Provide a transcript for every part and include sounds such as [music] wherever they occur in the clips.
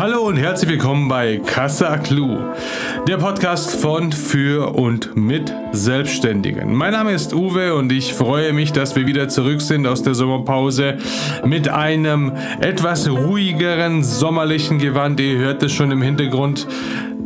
Hallo und herzlich willkommen bei Casa Clue, der Podcast von, für und mit Selbstständigen. Mein Name ist Uwe und ich freue mich, dass wir wieder zurück sind aus der Sommerpause mit einem etwas ruhigeren sommerlichen Gewand. Ihr hört es schon im Hintergrund.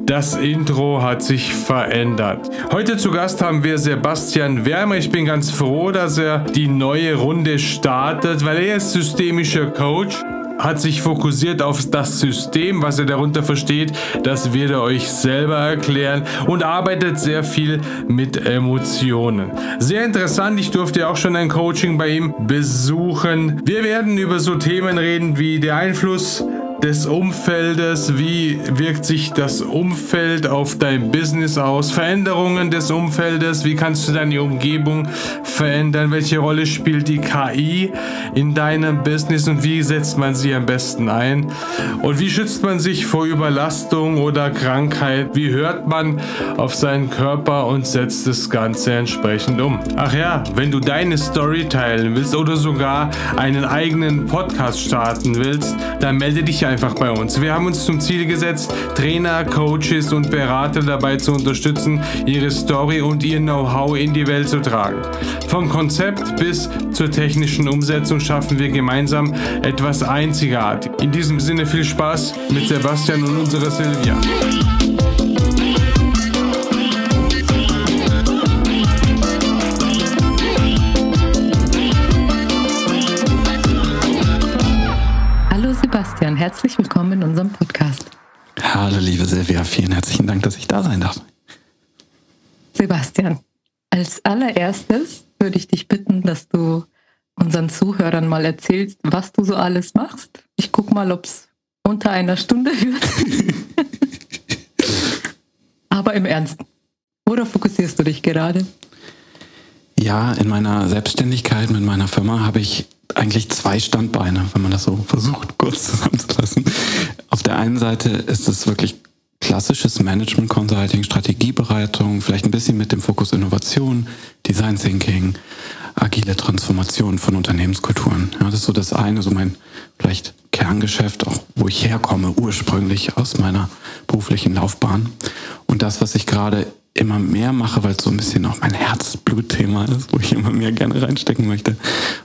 Das Intro hat sich verändert. Heute zu Gast haben wir Sebastian Wärmer. Ich bin ganz froh, dass er die neue Runde startet, weil er ist systemischer Coach hat sich fokussiert auf das System, was er darunter versteht. Das wird er euch selber erklären und arbeitet sehr viel mit Emotionen. Sehr interessant, ich durfte auch schon ein Coaching bei ihm besuchen. Wir werden über so Themen reden wie der Einfluss des Umfeldes, wie wirkt sich das Umfeld auf dein Business aus, Veränderungen des Umfeldes, wie kannst du deine Umgebung verändern, welche Rolle spielt die KI in deinem Business und wie setzt man sie am besten ein? Und wie schützt man sich vor Überlastung oder Krankheit, wie hört man auf seinen Körper und setzt das Ganze entsprechend um. Ach ja, wenn du deine Story teilen willst oder sogar einen eigenen Podcast starten willst, dann melde dich einfach bei uns. Wir haben uns zum Ziel gesetzt, Trainer, Coaches und Berater dabei zu unterstützen, ihre Story und ihr Know-how in die Welt zu tragen. Vom Konzept bis zur technischen Umsetzung schaffen wir gemeinsam etwas einzigartig. In diesem Sinne viel Spaß mit Sebastian und unserer Silvia. Sebastian, herzlich willkommen in unserem Podcast. Hallo liebe Silvia, vielen herzlichen Dank, dass ich da sein darf. Sebastian, als allererstes würde ich dich bitten, dass du unseren Zuhörern mal erzählst, was du so alles machst. Ich gucke mal, ob es unter einer Stunde [laughs] wird. Aber im Ernst, worauf fokussierst du dich gerade? Ja, in meiner Selbstständigkeit mit meiner Firma habe ich eigentlich zwei Standbeine, wenn man das so versucht, [laughs] kurz zusammenzufassen. Auf der einen Seite ist es wirklich klassisches Management Consulting, Strategiebereitung, vielleicht ein bisschen mit dem Fokus Innovation, Design Thinking, agile Transformation von Unternehmenskulturen. Ja, das ist so das eine, so mein vielleicht Kerngeschäft, auch wo ich herkomme, ursprünglich aus meiner beruflichen Laufbahn. Und das, was ich gerade immer mehr mache, weil es so ein bisschen auch mein Herzblutthema ist, wo ich immer mehr gerne reinstecken möchte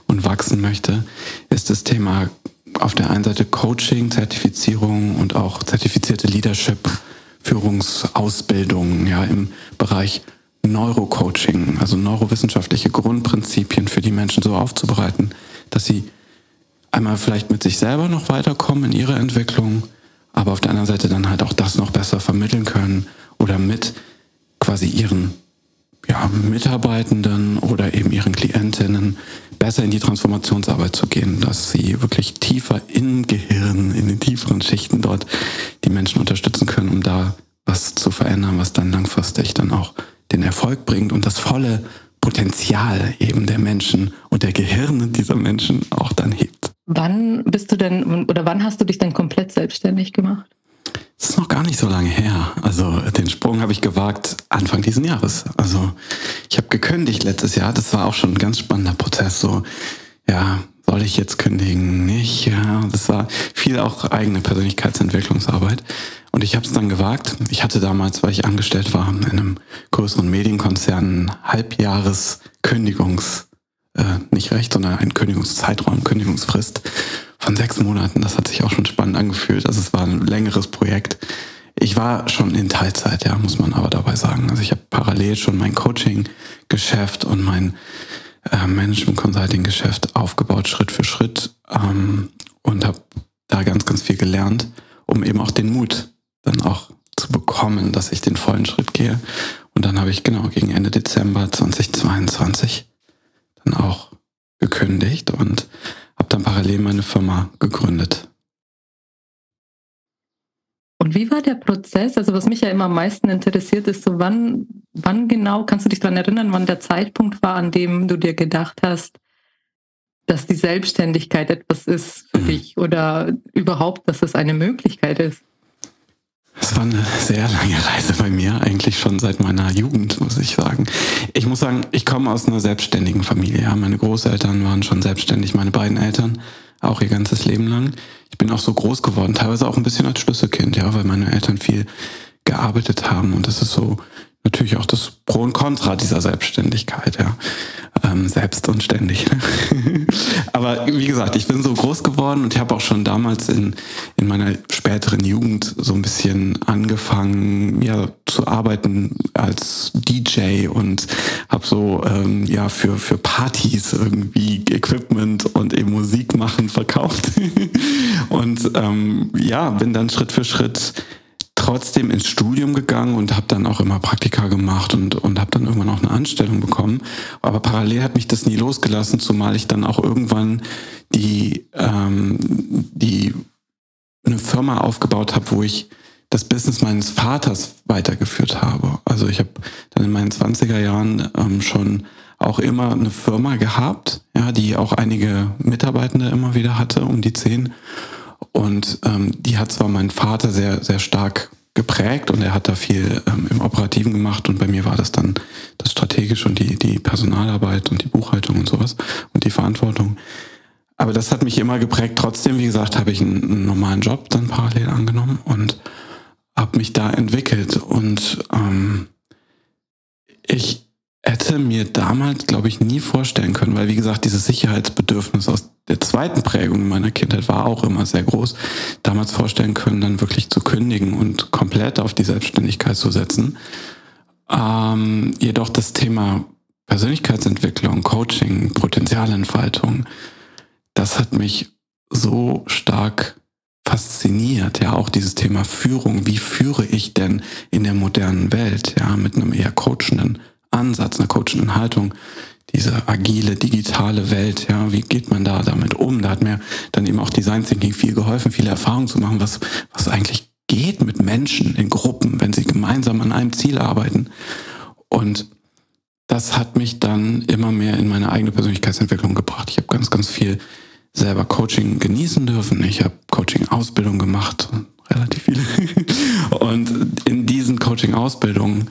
und wachsen möchte, ist das Thema auf der einen Seite Coaching, Zertifizierung und auch zertifizierte Leadership, Führungsausbildung, ja, im Bereich Neurocoaching, also neurowissenschaftliche Grundprinzipien für die Menschen so aufzubereiten, dass sie einmal vielleicht mit sich selber noch weiterkommen in ihrer Entwicklung, aber auf der anderen Seite dann halt auch das noch besser vermitteln können oder mit quasi ihren ja, Mitarbeitenden oder eben ihren Klientinnen besser in die Transformationsarbeit zu gehen, dass sie wirklich tiefer im Gehirn, in den tieferen Schichten dort die Menschen unterstützen können, um da was zu verändern, was dann langfristig dann auch den Erfolg bringt und das volle Potenzial eben der Menschen und der Gehirne dieser Menschen auch dann hebt. Wann bist du denn oder wann hast du dich denn komplett selbstständig gemacht? Das ist noch gar nicht so lange her. Also den Sprung habe ich gewagt Anfang diesen Jahres. Also ich habe gekündigt letztes Jahr. Das war auch schon ein ganz spannender Prozess. So, ja, soll ich jetzt kündigen? Nicht? Ja, das war viel auch eigene Persönlichkeitsentwicklungsarbeit. Und ich habe es dann gewagt. Ich hatte damals, weil ich angestellt war, in einem größeren Medienkonzern Halbjahres Kündigungs, äh, nicht recht, sondern ein Kündigungszeitraum, Kündigungsfrist von sechs Monaten. Das hat sich auch schon spannend angefühlt. Also es war ein längeres Projekt. Ich war schon in Teilzeit, ja, muss man aber dabei sagen. Also ich habe parallel schon mein Coaching-Geschäft und mein äh, Management-Consulting-Geschäft aufgebaut, Schritt für Schritt ähm, und habe da ganz, ganz viel gelernt, um eben auch den Mut dann auch zu bekommen, dass ich den vollen Schritt gehe. Und dann habe ich genau gegen Ende Dezember 2022 dann auch gekündigt und habe dann parallel meine Firma gegründet. Und wie war der Prozess? Also was mich ja immer am meisten interessiert, ist so, wann, wann genau, kannst du dich daran erinnern, wann der Zeitpunkt war, an dem du dir gedacht hast, dass die Selbstständigkeit etwas ist für mhm. dich oder überhaupt, dass es eine Möglichkeit ist? Es war eine sehr lange Reise bei mir, eigentlich schon seit meiner Jugend, muss ich sagen. Ich muss sagen, ich komme aus einer selbstständigen Familie. Ja. Meine Großeltern waren schon selbstständig, meine beiden Eltern auch ihr ganzes Leben lang. Ich bin auch so groß geworden, teilweise auch ein bisschen als Schlüsselkind, ja, weil meine Eltern viel gearbeitet haben und das ist so natürlich auch das Pro und Contra dieser Selbstständigkeit, ja. Ähm, selbst und ständig. [laughs] Aber wie gesagt, ich bin so groß geworden und ich habe auch schon damals in, in meiner späteren Jugend so ein bisschen angefangen, ja, zu arbeiten als DJ und habe so ähm, ja für, für Partys irgendwie Equipment und eben Musik machen verkauft. [laughs] und ähm, ja, bin dann Schritt für Schritt trotzdem ins Studium gegangen und habe dann auch immer Praktika gemacht und, und habe dann irgendwann auch eine Anstellung bekommen. Aber parallel hat mich das nie losgelassen, zumal ich dann auch irgendwann die, ähm, die eine Firma aufgebaut habe, wo ich das Business meines Vaters weitergeführt habe. Also ich habe dann in meinen 20er Jahren ähm, schon auch immer eine Firma gehabt, ja, die auch einige Mitarbeitende immer wieder hatte, um die zehn. Und ähm, die hat zwar mein Vater sehr, sehr stark geprägt und er hat da viel ähm, im Operativen gemacht und bei mir war das dann das Strategische und die, die Personalarbeit und die Buchhaltung und sowas und die Verantwortung. Aber das hat mich immer geprägt. Trotzdem, wie gesagt, habe ich einen, einen normalen Job dann parallel angenommen und habe mich da entwickelt. Und ähm, ich hätte mir damals, glaube ich, nie vorstellen können, weil, wie gesagt, dieses Sicherheitsbedürfnis aus der zweiten Prägung meiner Kindheit war auch immer sehr groß, damals vorstellen können, dann wirklich zu kündigen und komplett auf die Selbstständigkeit zu setzen. Ähm, jedoch das Thema Persönlichkeitsentwicklung, Coaching, Potenzialentfaltung, das hat mich so stark fasziniert, ja, auch dieses Thema Führung. Wie führe ich denn in der modernen Welt, ja, mit einem eher coachenden Ansatz, einer coachenden Haltung? Diese agile, digitale Welt, ja, wie geht man da damit um? Da hat mir dann eben auch Design Thinking viel geholfen, viele Erfahrungen zu machen, was, was eigentlich geht mit Menschen in Gruppen, wenn sie gemeinsam an einem Ziel arbeiten. Und das hat mich dann immer mehr in meine eigene Persönlichkeitsentwicklung gebracht. Ich habe ganz, ganz viel selber Coaching genießen dürfen. Ich habe Coaching-Ausbildung gemacht, relativ viele. [laughs] Und in diesen Coaching-Ausbildungen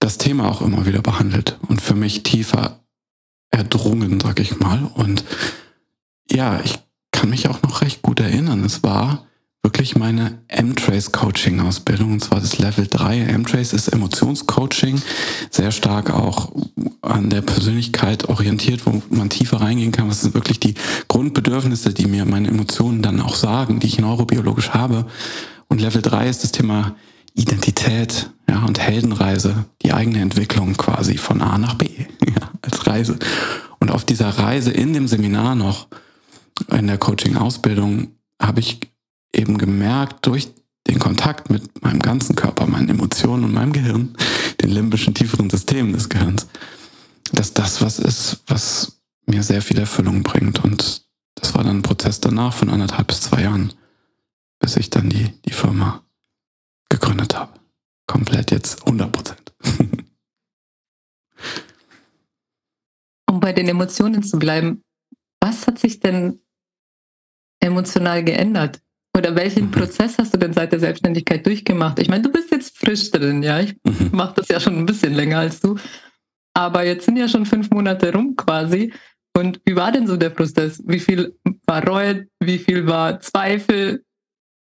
das Thema auch immer wieder behandelt und für mich tiefer erdrungen, sag ich mal. Und ja, ich kann mich auch noch recht gut erinnern. Es war wirklich meine M-Trace Coaching Ausbildung und zwar das Level 3. M-Trace ist Emotionscoaching, sehr stark auch an der Persönlichkeit orientiert, wo man tiefer reingehen kann. Was sind wirklich die Grundbedürfnisse, die mir meine Emotionen dann auch sagen, die ich neurobiologisch habe. Und Level 3 ist das Thema Identität, ja, und Heldenreise, die eigene Entwicklung quasi von A nach B, [laughs] ja, als Reise. Und auf dieser Reise in dem Seminar noch, in der Coaching-Ausbildung, habe ich eben gemerkt, durch den Kontakt mit meinem ganzen Körper, meinen Emotionen und meinem Gehirn, den limbischen tieferen Systemen des Gehirns, dass das was ist, was mir sehr viel Erfüllung bringt. Und das war dann ein Prozess danach von anderthalb bis zwei Jahren, bis ich dann die, die Firma gegründet habe. Komplett jetzt 100 Prozent. [laughs] um bei den Emotionen zu bleiben, was hat sich denn emotional geändert? Oder welchen mhm. Prozess hast du denn seit der Selbstständigkeit durchgemacht? Ich meine, du bist jetzt frisch drin, ja. Ich mhm. mache das ja schon ein bisschen länger als du. Aber jetzt sind ja schon fünf Monate rum quasi. Und wie war denn so der Prozess? Wie viel war Reue? Wie viel war Zweifel?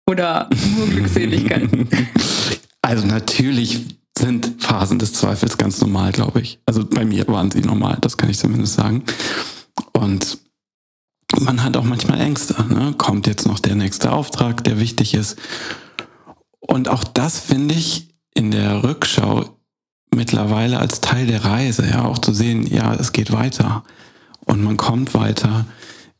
Oder nur Glückseligkeit? [laughs] Also natürlich sind Phasen des Zweifels ganz normal, glaube ich. Also bei mir waren sie normal, das kann ich zumindest sagen. Und man hat auch manchmal Ängste. Ne? Kommt jetzt noch der nächste Auftrag, der wichtig ist? Und auch das finde ich in der Rückschau mittlerweile als Teil der Reise, ja, auch zu sehen, ja, es geht weiter und man kommt weiter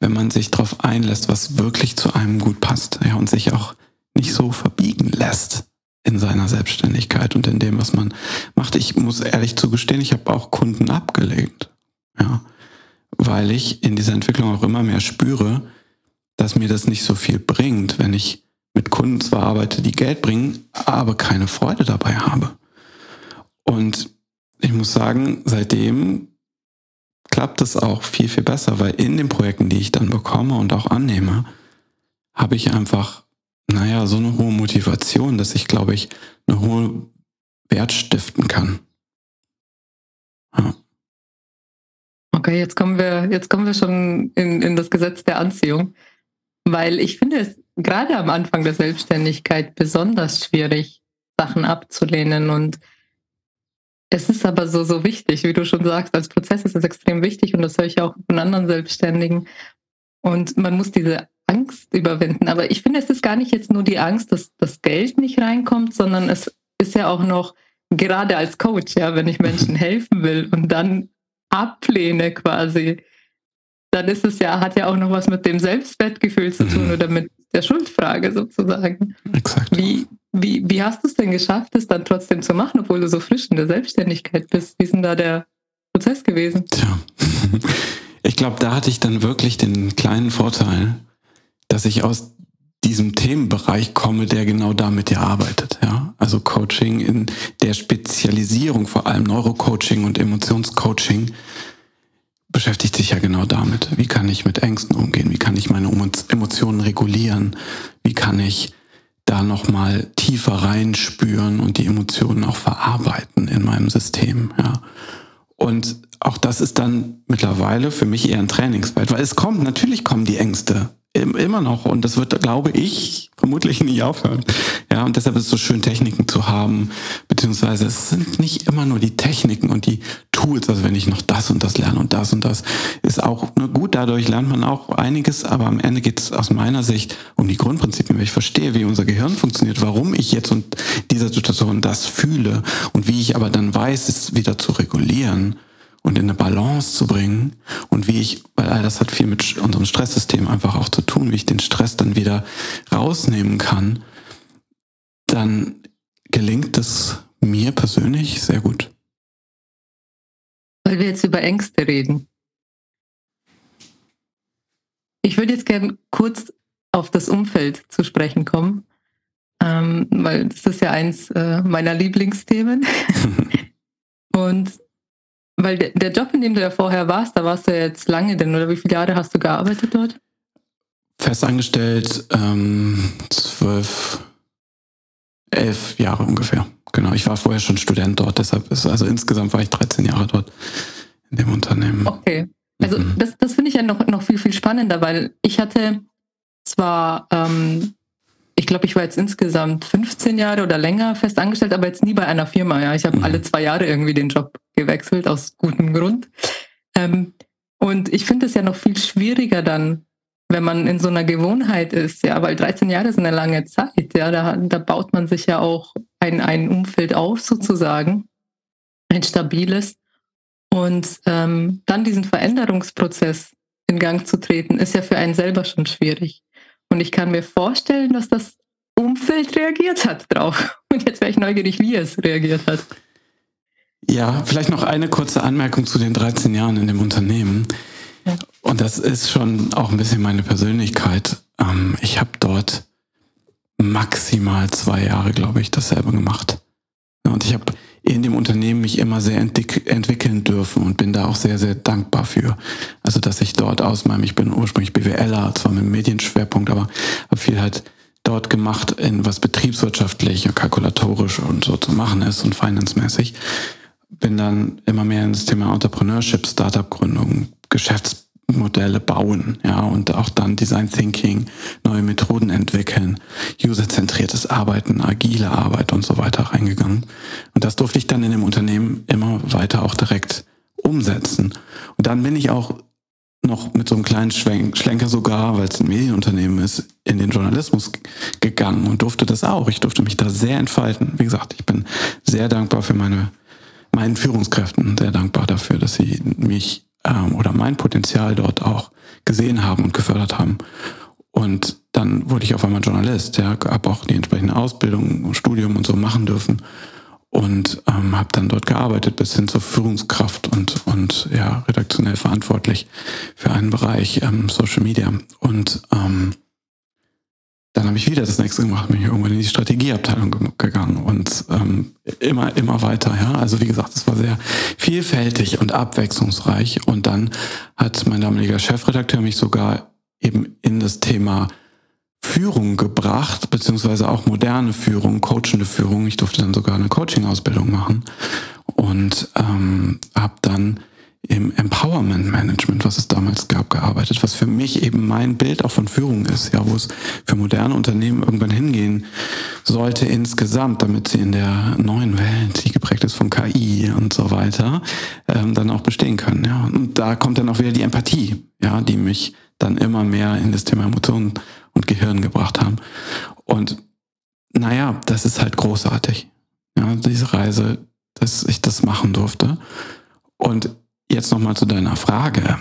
wenn man sich darauf einlässt, was wirklich zu einem gut passt ja, und sich auch nicht so verbiegen lässt in seiner Selbstständigkeit und in dem, was man macht. Ich muss ehrlich zugestehen, ich habe auch Kunden abgelehnt, ja, weil ich in dieser Entwicklung auch immer mehr spüre, dass mir das nicht so viel bringt, wenn ich mit Kunden zwar arbeite, die Geld bringen, aber keine Freude dabei habe. Und ich muss sagen, seitdem klappt es auch viel, viel besser, weil in den Projekten, die ich dann bekomme und auch annehme, habe ich einfach, naja, so eine hohe Motivation, dass ich, glaube ich, eine hohe Wert stiften kann. Ja. Okay, jetzt kommen wir, jetzt kommen wir schon in, in das Gesetz der Anziehung. weil ich finde es gerade am Anfang der Selbstständigkeit besonders schwierig, Sachen abzulehnen und es ist aber so, so wichtig, wie du schon sagst, als Prozess ist es extrem wichtig und das höre ich auch von anderen Selbstständigen. Und man muss diese Angst überwinden. Aber ich finde, es ist gar nicht jetzt nur die Angst, dass das Geld nicht reinkommt, sondern es ist ja auch noch, gerade als Coach, ja, wenn ich Menschen [laughs] helfen will und dann ablehne quasi, dann ist es ja, hat ja auch noch was mit dem Selbstwertgefühl zu tun mhm. oder mit der Schuldfrage sozusagen. Exakt. Wie, wie, wie hast du es denn geschafft, es dann trotzdem zu machen, obwohl du so frisch in der Selbstständigkeit bist? Wie ist denn da der Prozess gewesen? Tja, ich glaube, da hatte ich dann wirklich den kleinen Vorteil, dass ich aus diesem Themenbereich komme, der genau damit ja arbeitet. Ja? Also Coaching in der Spezialisierung, vor allem Neurocoaching und Emotionscoaching, beschäftigt sich ja genau damit. Wie kann ich mit Ängsten umgehen? Wie kann ich meine Emotionen regulieren? Wie kann ich da nochmal tiefer reinspüren und die Emotionen auch verarbeiten in meinem System? Ja? Und auch das ist dann mittlerweile für mich eher ein Trainingsfeld, weil es kommt, natürlich kommen die Ängste immer noch. Und das wird, glaube ich, vermutlich nie aufhören. Ja, und deshalb ist es so schön, Techniken zu haben, beziehungsweise es sind nicht immer nur die Techniken und die Tools, also wenn ich noch das und das lerne und das und das, ist auch nur gut, dadurch lernt man auch einiges, aber am Ende geht es aus meiner Sicht um die Grundprinzipien, wenn ich verstehe, wie unser Gehirn funktioniert, warum ich jetzt in dieser Situation das fühle. Und wie ich aber dann weiß, es wieder zu regulieren und in eine Balance zu bringen und wie ich, weil all das hat viel mit unserem Stresssystem einfach auch zu tun, wie ich den Stress dann wieder rausnehmen kann, dann gelingt es mir persönlich sehr gut. Weil wir jetzt über Ängste reden. Ich würde jetzt gerne kurz auf das Umfeld zu sprechen kommen, ähm, weil das ist ja eins äh, meiner Lieblingsthemen. [laughs] Und weil der, der Job, in dem du ja vorher warst, da warst du ja jetzt lange denn, oder wie viele Jahre hast du gearbeitet dort? Festangestellt ähm, zwölf, elf Jahre ungefähr. Genau, ich war vorher schon Student dort, deshalb ist, also insgesamt war ich 13 Jahre dort in dem Unternehmen. Okay. Also mhm. das, das finde ich ja noch, noch viel, viel spannender, weil ich hatte zwar ähm, ich glaube, ich war jetzt insgesamt 15 Jahre oder länger fest angestellt, aber jetzt nie bei einer Firma. Ja, ich habe mhm. alle zwei Jahre irgendwie den Job gewechselt aus gutem Grund. Ähm, und ich finde es ja noch viel schwieriger dann, wenn man in so einer Gewohnheit ist, ja, weil 13 Jahre sind eine lange Zeit, ja, da, da baut man sich ja auch ein, ein Umfeld auf sozusagen, ein stabiles. Und ähm, dann diesen Veränderungsprozess in Gang zu treten, ist ja für einen selber schon schwierig. Und ich kann mir vorstellen, dass das Umfeld reagiert hat drauf. [laughs] Und jetzt wäre ich neugierig, wie es reagiert hat. Ja, vielleicht noch eine kurze Anmerkung zu den 13 Jahren in dem Unternehmen. Ja. Und das ist schon auch ein bisschen meine Persönlichkeit. Ähm, ich habe dort maximal zwei Jahre, glaube ich, dasselbe gemacht. Und ich habe in dem Unternehmen mich immer sehr entwickeln dürfen und bin da auch sehr, sehr dankbar für. Also, dass ich dort aus meinem, ich bin ursprünglich BWLer, zwar mit Medienschwerpunkt, aber habe viel halt dort gemacht, in was betriebswirtschaftlich und kalkulatorisch und so zu machen ist und financemäßig. Bin dann immer mehr ins Thema Entrepreneurship, Startup-Gründung, Geschäfts Modelle bauen, ja, und auch dann Design Thinking, neue Methoden entwickeln, userzentriertes Arbeiten, agile Arbeit und so weiter reingegangen. Und das durfte ich dann in dem Unternehmen immer weiter auch direkt umsetzen. Und dann bin ich auch noch mit so einem kleinen Schlenker sogar, weil es ein Medienunternehmen ist, in den Journalismus gegangen und durfte das auch. Ich durfte mich da sehr entfalten. Wie gesagt, ich bin sehr dankbar für meine, meinen Führungskräften, sehr dankbar dafür, dass sie mich ähm, oder mein Potenzial dort auch gesehen haben und gefördert haben. Und dann wurde ich auf einmal Journalist, ja, habe auch die entsprechende Ausbildung Studium und so machen dürfen und ähm, habe dann dort gearbeitet bis hin zur Führungskraft und und ja redaktionell verantwortlich für einen Bereich ähm, Social Media und ähm, dann habe ich wieder das nächste gemacht, bin ich irgendwann in die Strategieabteilung gegangen und ähm, immer, immer weiter. Ja, also wie gesagt, es war sehr vielfältig und abwechslungsreich. Und dann hat mein damaliger Chefredakteur mich sogar eben in das Thema Führung gebracht, beziehungsweise auch moderne Führung, coachende Führung. Ich durfte dann sogar eine Coaching-Ausbildung machen und ähm, habe dann im Empowerment Management, was es damals gab, gearbeitet, was für mich eben mein Bild auch von Führung ist, ja, wo es für moderne Unternehmen irgendwann hingehen sollte insgesamt, damit sie in der neuen Welt, die geprägt ist von KI und so weiter, ähm, dann auch bestehen können. Ja. Und da kommt dann auch wieder die Empathie, ja, die mich dann immer mehr in das Thema Emotionen und Gehirn gebracht haben. Und naja, das ist halt großartig. Ja, diese Reise, dass ich das machen durfte. Und jetzt nochmal zu deiner Frage.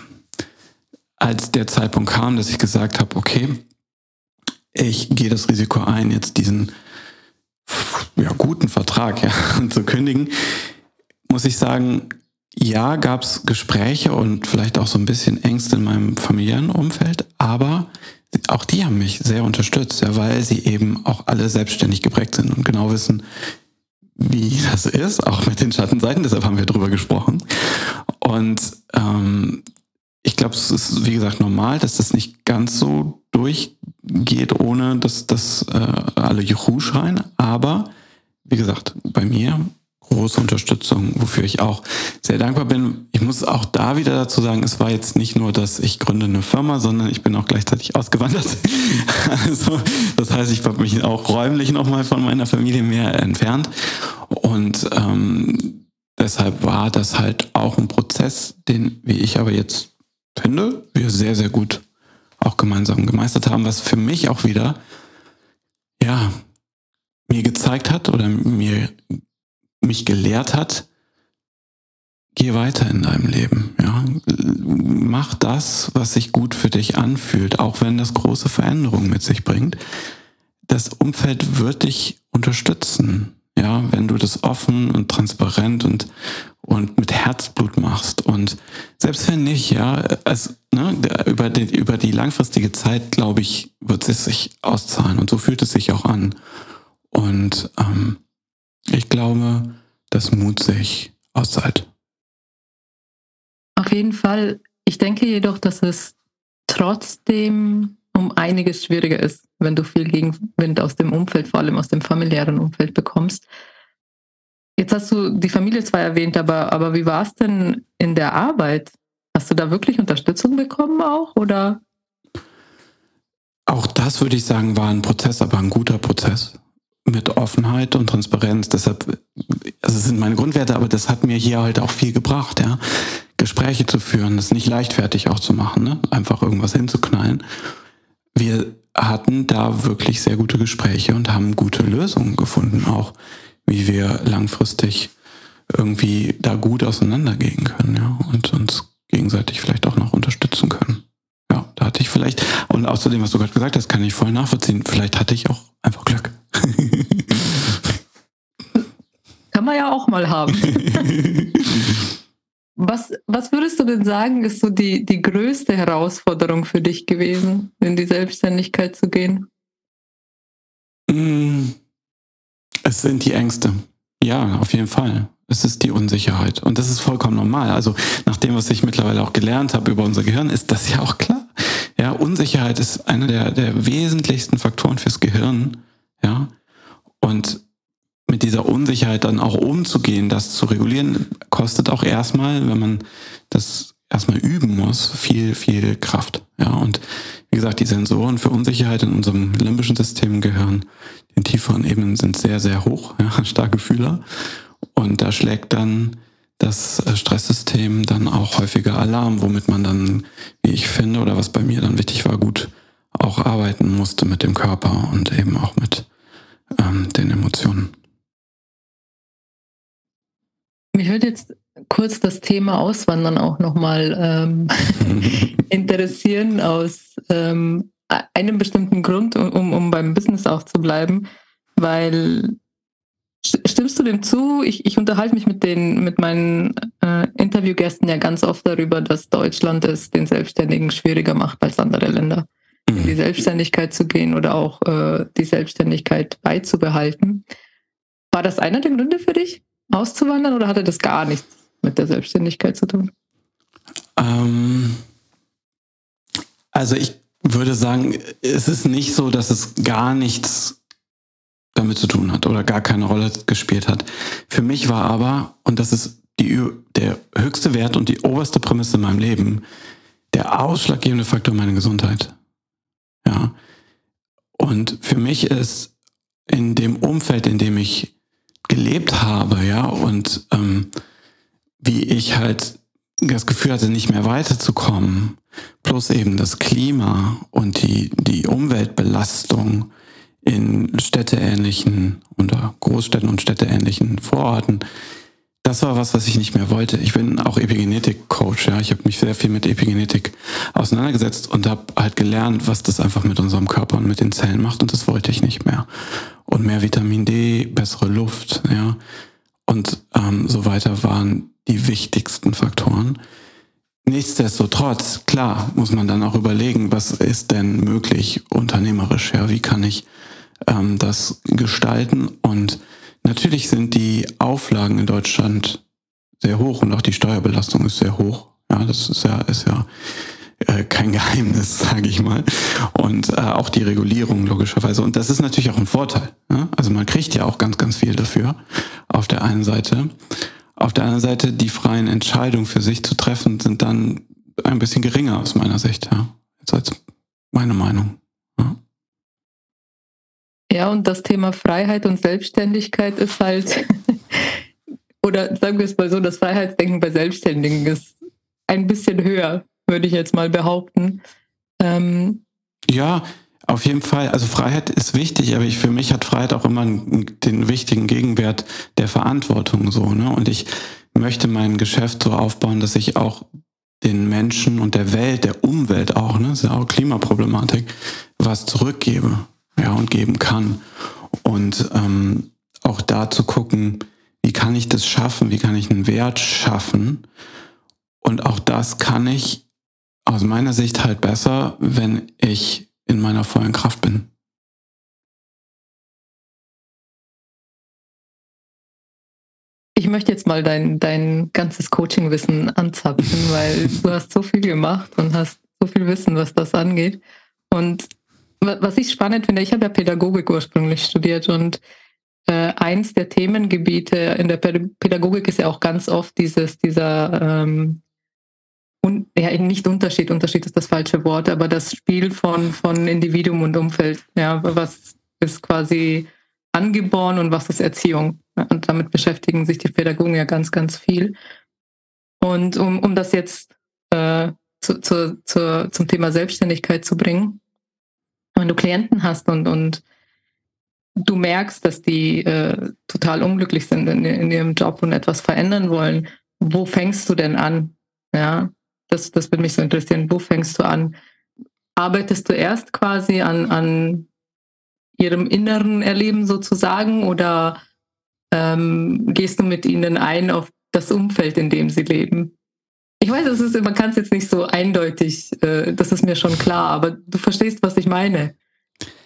Als der Zeitpunkt kam, dass ich gesagt habe, okay, ich gehe das Risiko ein, jetzt diesen ja, guten Vertrag ja, [laughs] zu kündigen, muss ich sagen, ja, gab es Gespräche und vielleicht auch so ein bisschen Ängste in meinem familiären Umfeld, aber auch die haben mich sehr unterstützt, ja, weil sie eben auch alle selbstständig geprägt sind und genau wissen, wie das ist, auch mit den Schattenseiten, deshalb haben wir drüber gesprochen. Und ähm, ich glaube, es ist, wie gesagt, normal, dass das nicht ganz so durchgeht, ohne dass, dass äh, alle Juhu schreien. Aber wie gesagt, bei mir große Unterstützung, wofür ich auch sehr dankbar bin. Ich muss auch da wieder dazu sagen, es war jetzt nicht nur, dass ich gründe eine Firma, sondern ich bin auch gleichzeitig ausgewandert. [laughs] Also, das heißt, ich habe mich auch räumlich nochmal von meiner Familie mehr entfernt. Und ähm, deshalb war das halt auch ein Prozess, den, wie ich aber jetzt finde, wir sehr, sehr gut auch gemeinsam gemeistert haben, was für mich auch wieder, ja, mir gezeigt hat oder mir mich gelehrt hat, geh weiter in deinem Leben. Ja? Mach das, was sich gut für dich anfühlt, auch wenn das große Veränderungen mit sich bringt. Das Umfeld wird dich unterstützen, ja, wenn du das offen und transparent und und mit Herzblut machst und selbst wenn nicht, ja, also, ne, über die über die langfristige Zeit, glaube ich, wird es sich auszahlen und so fühlt es sich auch an. Und ähm, ich glaube, dass Mut sich auszahlt. Auf jeden Fall. Ich denke jedoch, dass es trotzdem um einiges schwieriger ist, wenn du viel Gegenwind aus dem Umfeld, vor allem aus dem familiären Umfeld bekommst. Jetzt hast du die Familie zwar erwähnt, aber, aber wie war es denn in der Arbeit? Hast du da wirklich Unterstützung bekommen auch oder? Auch das würde ich sagen, war ein Prozess, aber ein guter Prozess mit Offenheit und Transparenz. Deshalb, also es sind meine Grundwerte, aber das hat mir hier halt auch viel gebracht, ja. Gespräche zu führen, das nicht leichtfertig auch zu machen, ne? einfach irgendwas hinzuknallen. Wir hatten da wirklich sehr gute Gespräche und haben gute Lösungen gefunden, auch wie wir langfristig irgendwie da gut auseinandergehen können, ja, und uns gegenseitig vielleicht auch noch unterstützen können. Hatte ich vielleicht, und außerdem, was du gerade gesagt hast, kann ich voll nachvollziehen. Vielleicht hatte ich auch einfach Glück. [laughs] Kann man ja auch mal haben. [laughs] was, was würdest du denn sagen, ist so die, die größte Herausforderung für dich gewesen, in die Selbstständigkeit zu gehen? Mm, es sind die Ängste. Ja, auf jeden Fall. Es ist die Unsicherheit. Und das ist vollkommen normal. Also nach dem, was ich mittlerweile auch gelernt habe über unser Gehirn, ist das ja auch klar. Ja, Unsicherheit ist einer der, der wesentlichsten Faktoren fürs Gehirn. Ja. Und mit dieser Unsicherheit dann auch umzugehen, das zu regulieren, kostet auch erstmal, wenn man das erstmal üben muss, viel, viel Kraft. Ja, und wie gesagt, die Sensoren für Unsicherheit in unserem limbischen System gehören. Den tieferen Ebenen sind sehr, sehr hoch, [laughs] ja, starke Fühler. Und da schlägt dann das äh, Stresssystem dann auch häufiger Alarm, womit man dann, wie ich finde, oder was bei mir dann wichtig war, gut auch arbeiten musste mit dem Körper und eben auch mit ähm, den Emotionen. Mich würde jetzt kurz das Thema Auswandern auch nochmal ähm, [laughs] interessieren aus ähm, einem bestimmten Grund, um, um beim Business auch zu bleiben, weil Stimmst du dem zu? Ich, ich unterhalte mich mit, den, mit meinen äh, Interviewgästen ja ganz oft darüber, dass Deutschland es den Selbstständigen schwieriger macht als andere Länder, in die mhm. Selbstständigkeit zu gehen oder auch äh, die Selbstständigkeit beizubehalten. War das einer der Gründe für dich, auszuwandern oder hatte das gar nichts mit der Selbstständigkeit zu tun? Ähm, also ich würde sagen, es ist nicht so, dass es gar nichts damit zu tun hat oder gar keine Rolle gespielt hat. Für mich war aber, und das ist die der höchste Wert und die oberste Prämisse in meinem Leben der ausschlaggebende Faktor meine Gesundheit. Ja. Und für mich ist in dem Umfeld, in dem ich gelebt habe, ja, und ähm, wie ich halt das Gefühl hatte, nicht mehr weiterzukommen, plus eben das Klima und die, die Umweltbelastung in städteähnlichen oder Großstädten und städteähnlichen Vororten, das war was, was ich nicht mehr wollte. Ich bin auch Epigenetik-Coach, ja. Ich habe mich sehr viel mit Epigenetik auseinandergesetzt und habe halt gelernt, was das einfach mit unserem Körper und mit den Zellen macht und das wollte ich nicht mehr. Und mehr Vitamin D, bessere Luft, ja. Und ähm, so weiter waren die wichtigsten Faktoren. Nichtsdestotrotz, klar, muss man dann auch überlegen, was ist denn möglich unternehmerisch, ja. Wie kann ich ähm, das gestalten und Natürlich sind die Auflagen in Deutschland sehr hoch und auch die Steuerbelastung ist sehr hoch. Ja, das ist ja, ist ja äh, kein [laughs] Geheimnis, sage ich mal. Und äh, auch die Regulierung logischerweise. Und das ist natürlich auch ein Vorteil. Ja? Also man kriegt ja auch ganz, ganz viel dafür auf der einen Seite. Auf der anderen Seite, die freien Entscheidungen für sich zu treffen, sind dann ein bisschen geringer aus meiner Sicht. Ja? Jetzt als meine Meinung. Ja, und das Thema Freiheit und Selbstständigkeit ist halt, [laughs] oder sagen wir es mal so, das Freiheitsdenken bei Selbstständigen ist ein bisschen höher, würde ich jetzt mal behaupten. Ähm, ja, auf jeden Fall. Also Freiheit ist wichtig, aber ich, für mich hat Freiheit auch immer den wichtigen Gegenwert der Verantwortung so. Ne? Und ich möchte mein Geschäft so aufbauen, dass ich auch den Menschen und der Welt, der Umwelt auch, ne, das ist ja auch Klimaproblematik, was zurückgebe ja, und geben kann. Und ähm, auch da zu gucken, wie kann ich das schaffen, wie kann ich einen Wert schaffen. Und auch das kann ich aus meiner Sicht halt besser, wenn ich in meiner vollen Kraft bin. Ich möchte jetzt mal dein, dein ganzes Coaching-Wissen anzapfen, weil [laughs] du hast so viel gemacht und hast so viel Wissen, was das angeht. Und was ich spannend finde, ich habe ja Pädagogik ursprünglich studiert und äh, eins der Themengebiete in der Pädagogik ist ja auch ganz oft dieses, dieser, ähm, un, ja, nicht Unterschied, Unterschied ist das falsche Wort, aber das Spiel von, von Individuum und Umfeld. Ja, was ist quasi angeboren und was ist Erziehung? Und damit beschäftigen sich die Pädagogen ja ganz, ganz viel. Und um, um das jetzt äh, zu, zu, zu, zum Thema Selbstständigkeit zu bringen, wenn du Klienten hast und, und du merkst, dass die äh, total unglücklich sind in, in, ihrem Job und etwas verändern wollen, wo fängst du denn an? Ja, das, das würde mich so interessieren. Wo fängst du an? Arbeitest du erst quasi an, an ihrem inneren Erleben sozusagen oder ähm, gehst du mit ihnen ein auf das Umfeld, in dem sie leben? Ich weiß, es ist, man kann es jetzt nicht so eindeutig, äh, das ist mir schon klar, aber du verstehst, was ich meine.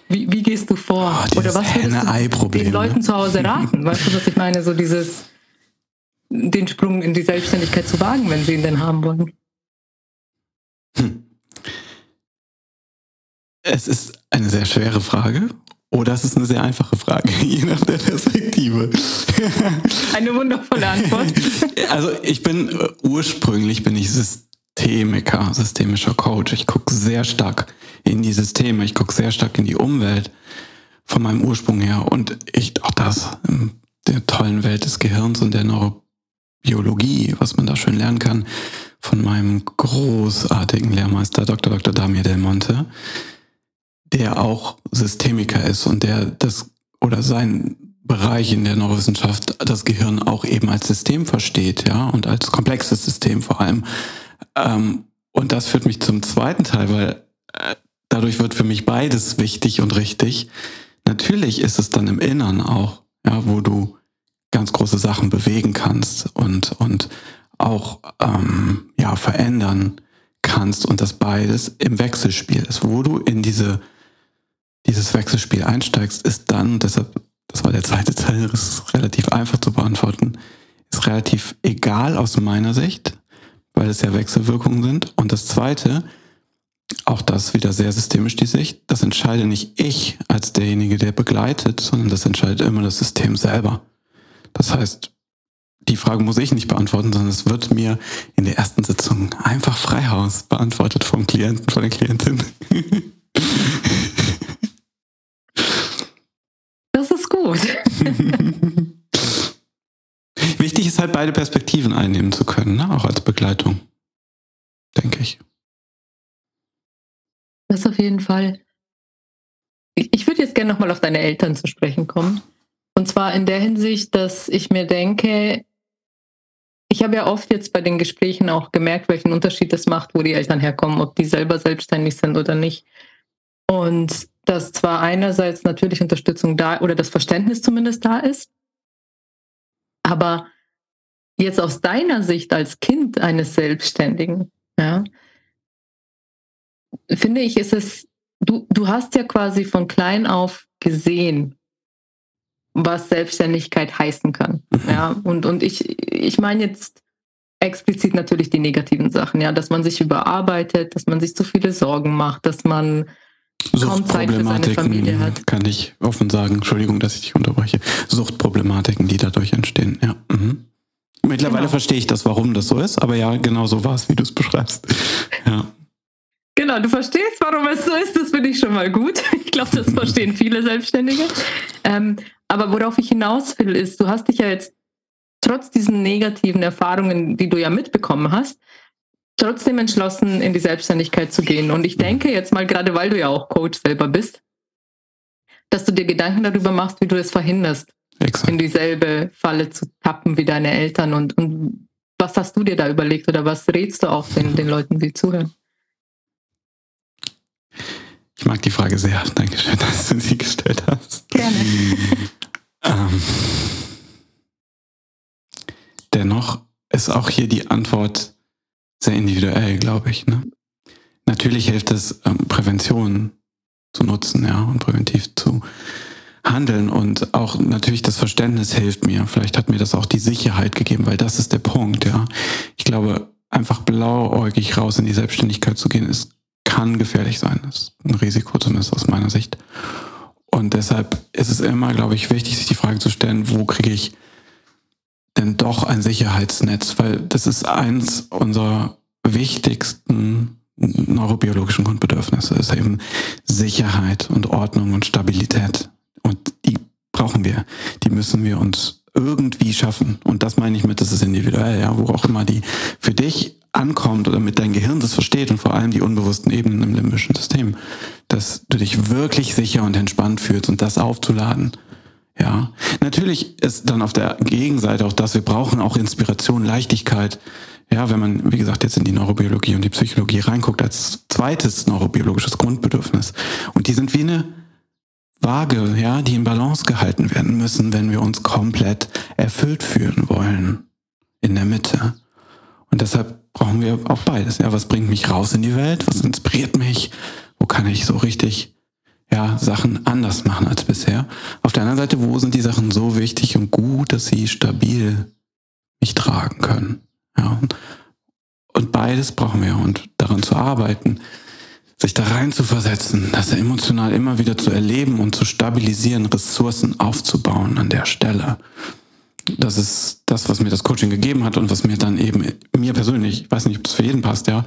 Wie, wie gehst du vor? Oh, Oder was würdest du den ne? Leuten zu Hause raten? Weißt du, was ich meine? So dieses, den Sprung in die Selbstständigkeit zu wagen, wenn sie ihn denn haben wollen. Hm. Es ist eine sehr schwere Frage oder es ist eine sehr einfache Frage, [laughs] je nach der Perspektive. Eine wundervolle Antwort. [laughs] Also ich bin äh, ursprünglich bin ich Systemiker, systemischer Coach. Ich gucke sehr stark in die Systeme, ich gucke sehr stark in die Umwelt von meinem Ursprung her und ich auch das in der tollen Welt des Gehirns und der Neurobiologie, was man da schön lernen kann, von meinem großartigen Lehrmeister Dr. Dr. Damir Del Monte der auch Systemiker ist und der das oder sein Bereich in der Neurowissenschaft das Gehirn auch eben als System versteht, ja, und als komplexes System vor allem. Ähm, und das führt mich zum zweiten Teil, weil äh, dadurch wird für mich beides wichtig und richtig. Natürlich ist es dann im Innern auch, ja, wo du ganz große Sachen bewegen kannst und, und auch ähm, ja, verändern kannst und das beides im Wechselspiel ist, wo du in diese dieses Wechselspiel einsteigst, ist dann, deshalb, das war der zweite Teil, ist relativ einfach zu beantworten, ist relativ egal aus meiner Sicht, weil es ja Wechselwirkungen sind. Und das zweite, auch das wieder sehr systemisch die Sicht, das entscheide nicht ich als derjenige, der begleitet, sondern das entscheidet immer das System selber. Das heißt, die Frage muss ich nicht beantworten, sondern es wird mir in der ersten Sitzung einfach Freihaus beantwortet vom Klienten, von der Klientin. [laughs] Das ist gut. [laughs] Wichtig ist halt beide Perspektiven einnehmen zu können, ne? auch als Begleitung, denke ich. Das auf jeden Fall. Ich würde jetzt gerne nochmal auf deine Eltern zu sprechen kommen. Und zwar in der Hinsicht, dass ich mir denke, ich habe ja oft jetzt bei den Gesprächen auch gemerkt, welchen Unterschied das macht, wo die Eltern herkommen, ob die selber selbstständig sind oder nicht. Und dass zwar einerseits natürlich Unterstützung da oder das Verständnis zumindest da ist, aber jetzt aus deiner Sicht als Kind eines Selbstständigen, ja, finde ich, ist es, du, du hast ja quasi von klein auf gesehen, was Selbstständigkeit heißen kann. Mhm. Ja, und, und ich, ich meine jetzt explizit natürlich die negativen Sachen, ja, dass man sich überarbeitet, dass man sich zu viele Sorgen macht, dass man hat. Kann ich offen sagen, Entschuldigung, dass ich dich unterbreche. Suchtproblematiken, die dadurch entstehen, ja. Mhm. Mittlerweile genau. verstehe ich das, warum das so ist, aber ja, genau so war es, wie du es beschreibst. Ja. Genau, du verstehst, warum es so ist, das finde ich schon mal gut. [laughs] Ich glaube, das verstehen [laughs] viele Selbstständige. Ähm, aber worauf ich hinaus will, ist, du hast dich ja jetzt trotz diesen negativen Erfahrungen, die du ja mitbekommen hast, trotzdem entschlossen, in die Selbstständigkeit zu gehen. Und ich denke jetzt mal, gerade weil du ja auch Coach selber bist, dass du dir Gedanken darüber machst, wie du es verhinderst, Exakt. in dieselbe Falle zu tappen wie deine Eltern. Und, und was hast du dir da überlegt oder was rätst du auch den, den Leuten, die zuhören? Ich mag die Frage sehr. Dankeschön, [laughs] dass du sie gestellt hast. Gerne. Ähm, dennoch ist auch hier die Antwort sehr individuell, glaube ich. Ne? Natürlich hilft es, ähm, Prävention zu nutzen, ja, und präventiv zu handeln und auch natürlich das Verständnis hilft mir. Vielleicht hat mir das auch die Sicherheit gegeben, weil das ist der Punkt, ja. Ich glaube, einfach blauäugig raus in die Selbstständigkeit zu gehen, ist, kann gefährlich sein. Das ist ein Risiko zumindest aus meiner Sicht. Und deshalb ist es immer, glaube ich, wichtig, sich die Frage zu stellen, wo kriege ich denn doch ein Sicherheitsnetz? Weil das ist eins unserer wichtigsten neurobiologischen Grundbedürfnisse, ist eben Sicherheit und Ordnung und Stabilität. Und die brauchen wir. Die müssen wir uns irgendwie schaffen. Und das meine ich mit, das ist individuell, ja, wo auch immer die für dich ankommt oder mit deinem Gehirn das versteht und vor allem die unbewussten Ebenen im limbischen System, dass du dich wirklich sicher und entspannt fühlst und das aufzuladen. Ja, natürlich ist dann auf der Gegenseite auch das, wir brauchen auch Inspiration, Leichtigkeit. Ja, wenn man, wie gesagt, jetzt in die Neurobiologie und die Psychologie reinguckt, als zweites neurobiologisches Grundbedürfnis. Und die sind wie eine Waage, ja, die in Balance gehalten werden müssen, wenn wir uns komplett erfüllt fühlen wollen. In der Mitte. Und deshalb brauchen wir auch beides. Ja, was bringt mich raus in die Welt? Was inspiriert mich? Wo kann ich so richtig ja, Sachen anders machen als bisher? Auf der anderen Seite, wo sind die Sachen so wichtig und gut, dass sie stabil mich tragen können? Ja. Und beides brauchen wir und daran zu arbeiten, sich da rein zu versetzen, das emotional immer wieder zu erleben und zu stabilisieren, Ressourcen aufzubauen an der Stelle das ist das, was mir das Coaching gegeben hat und was mir dann eben, mir persönlich, ich weiß nicht, ob es für jeden passt, ja.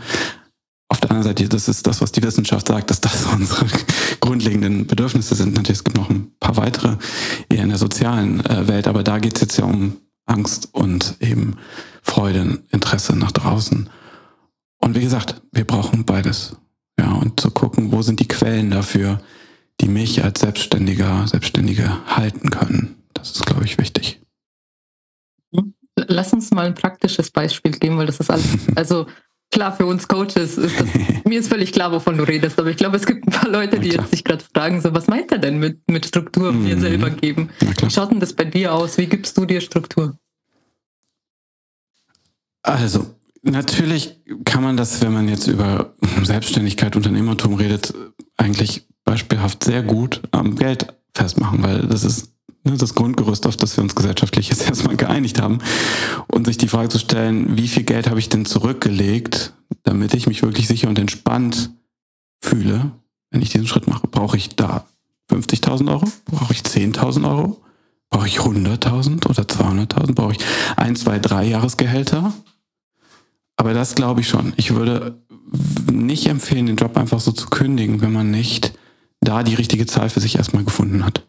Auf der anderen Seite, das ist das, was die Wissenschaft sagt, dass das [laughs] unsere grundlegenden Bedürfnisse sind. Natürlich, es gibt noch ein paar weitere eher in der sozialen äh, Welt, aber da geht es jetzt ja um Angst und eben Freude, Interesse nach draußen. Und wie gesagt, wir brauchen beides. Ja, und zu gucken, wo sind die Quellen dafür, die mich als Selbstständiger, Selbstständige halten können. Das ist, glaube ich, wichtig. Lass uns mal ein praktisches Beispiel geben, weil das ist alles, [laughs] also klar für uns Coaches ist das, [laughs] mir ist völlig klar, wovon du redest, aber ich glaube, es gibt ein paar Leute, die jetzt sich gerade fragen, so was meint er denn mit, mit Struktur mir mhm. selber geben? Wie schaut denn das bei dir aus? Wie gibst du dir Struktur? Also, natürlich kann man das, wenn man jetzt über Selbstständigkeit, Unternehmertum redet, eigentlich beispielhaft sehr gut am Geld festmachen, weil das ist das Grundgerüst, auf das wir uns gesellschaftlich jetzt [laughs] erstmal geeinigt haben. Und sich die Frage zu stellen, wie viel Geld habe ich denn zurückgelegt, damit ich mich wirklich sicher und entspannt fühle, wenn ich diesen Schritt mache. Brauche ich da 50.000 Euro? Brauche ich 10.000 Euro? Brauche ich 100.000 oder 200.000? Brauche ich ein, zwei, drei Jahresgehälter? Aber das glaube ich schon. Ich würde nicht empfehlen, den Job einfach so zu kündigen, wenn man nicht da die richtige Zahl für sich erstmal gefunden hat.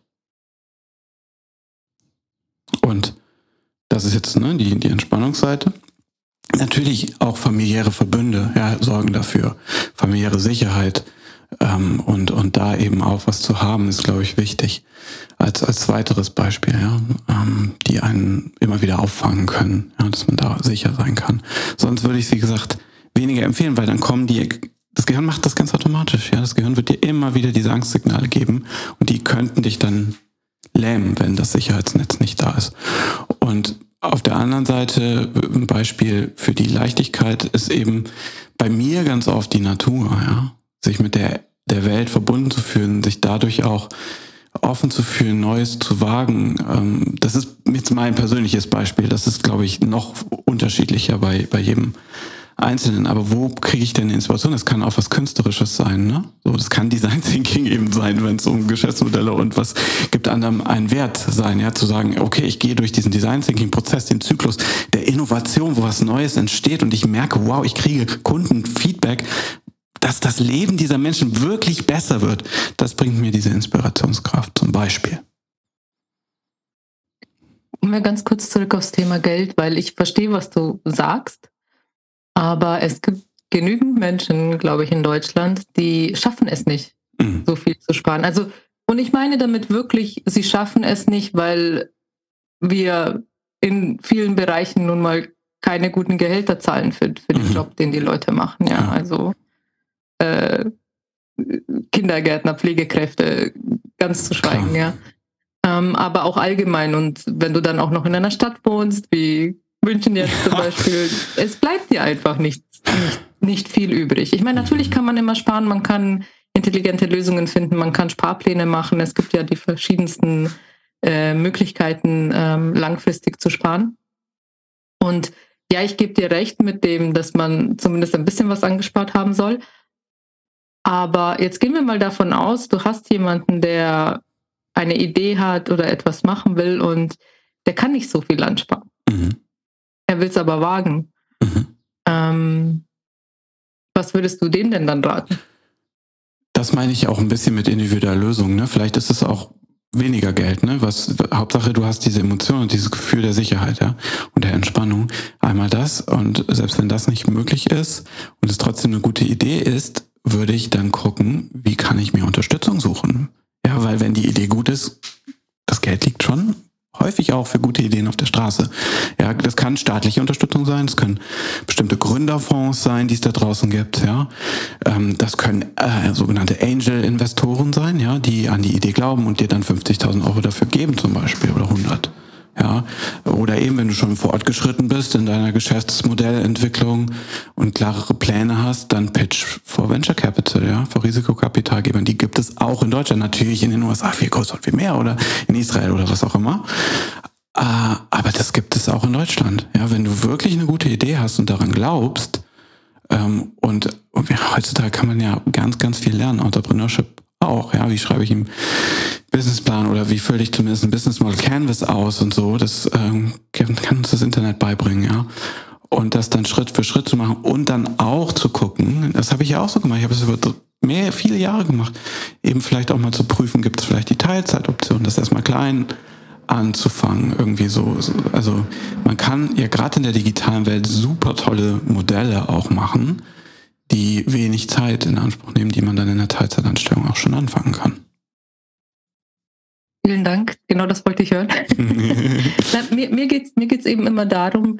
Und das ist jetzt ne, die, die Entspannungsseite. Natürlich auch familiäre Verbünde ja, sorgen dafür. Familiäre Sicherheit ähm, und, und da eben auch was zu haben, ist, glaube ich, wichtig. Als, als weiteres Beispiel, ja, ähm, die einen immer wieder auffangen können, ja, dass man da sicher sein kann. Sonst würde ich, wie gesagt, weniger empfehlen, weil dann kommen die, das Gehirn macht das ganz automatisch, ja. Das Gehirn wird dir immer wieder diese Angstsignale geben und die könnten dich dann lähmen, wenn das Sicherheitsnetz nicht da ist. Und auf der anderen Seite, ein Beispiel für die Leichtigkeit ist eben bei mir ganz oft die Natur, ja. Sich mit der, der Welt verbunden zu fühlen, sich dadurch auch offen zu fühlen, Neues zu wagen. Ähm, das ist jetzt mein persönliches Beispiel. Das ist, glaube ich, noch unterschiedlicher bei, bei jedem Einzelnen. Aber wo kriege ich denn Inspiration? Das kann auch was Künstlerisches sein, ne? So, das kann Design [laughs] Thinking eben sein, wenn es um Geschäftsmodelle und was gibt anderem einen Wert sein, ja, zu sagen, okay, ich gehe durch diesen Design Thinking Prozess, den Zyklus der Innovation, wo was Neues entsteht und ich merke, wow, ich kriege Kundenfeedback, dass das Leben dieser Menschen wirklich besser wird. Das bringt mir diese Inspirationskraft zum Beispiel. Wir ganz kurz zurück aufs Thema Geld, weil ich verstehe, was du sagst. Aber es gibt genügend Menschen, glaube ich, in Deutschland, die schaffen es nicht, mhm. so viel zu sparen. Also, und ich meine damit wirklich, sie schaffen es nicht, weil wir in vielen Bereichen nun mal keine guten Gehälter zahlen für, für den mhm. Job, den die Leute machen. Ja, also äh, Kindergärtner, Pflegekräfte, ganz zu schweigen, Klar. ja. Ähm, aber auch allgemein. Und wenn du dann auch noch in einer Stadt wohnst, wie München jetzt zum [laughs] Beispiel, es bleibt dir einfach nicht, nicht, nicht viel übrig. Ich meine, natürlich kann man immer sparen, man kann intelligente Lösungen finden, man kann Sparpläne machen. Es gibt ja die verschiedensten äh, Möglichkeiten, ähm, langfristig zu sparen. Und ja, ich gebe dir recht mit dem, dass man zumindest ein bisschen was angespart haben soll. Aber jetzt gehen wir mal davon aus, du hast jemanden, der eine Idee hat oder etwas machen will und der kann nicht so viel ansparen. Mhm. Er will es aber wagen. Mhm. Ähm, was würdest du dem denn dann raten? Das meine ich auch ein bisschen mit individueller Lösung. Ne? Vielleicht ist es auch weniger Geld, ne? Was Hauptsache du hast diese Emotion und dieses Gefühl der Sicherheit, ja, und der Entspannung. Einmal das und selbst wenn das nicht möglich ist und es trotzdem eine gute Idee ist, würde ich dann gucken, wie kann ich mir Unterstützung suchen? Ja, weil wenn die Idee gut ist, das Geld liegt schon häufig auch für gute Ideen auf der Straße. Ja, das kann staatliche Unterstützung sein, es können bestimmte Gründerfonds sein, die es da draußen gibt. Ja, ähm, das können äh, sogenannte Angel-Investoren sein, ja, die an die Idee glauben und dir dann 50.000 Euro dafür geben zum Beispiel oder 100. Ja, oder eben, wenn du schon fortgeschritten bist in deiner Geschäftsmodellentwicklung und klarere Pläne hast, dann pitch vor Venture Capital, ja, vor Risikokapitalgebern. Die gibt es auch in Deutschland, natürlich in den USA viel größer und viel mehr oder in Israel oder was auch immer. Ah, aber das gibt es auch in Deutschland. Ja, wenn du wirklich eine gute Idee hast und daran glaubst, ähm, und, und ja, heutzutage kann man ja ganz, ganz viel lernen, Entrepreneurship auch, ja, wie schreibe ich ihm Businessplan oder wie fülle ich zumindest ein Business Model Canvas aus und so. Das ähm, kann, kann uns das Internet beibringen, ja. Und das dann Schritt für Schritt zu machen und dann auch zu gucken, das habe ich ja auch so gemacht, ich habe es über mehr, viele Jahre gemacht, eben vielleicht auch mal zu prüfen, gibt es vielleicht die Teilzeitoption, das erstmal klein anzufangen, irgendwie so. Also man kann ja gerade in der digitalen Welt super tolle Modelle auch machen, die wenig Zeit in Anspruch nehmen, die man dann in der Teilzeitanstellung auch schon anfangen kann. Vielen Dank, genau das wollte ich hören. [laughs] Na, mir mir geht es mir geht's eben immer darum,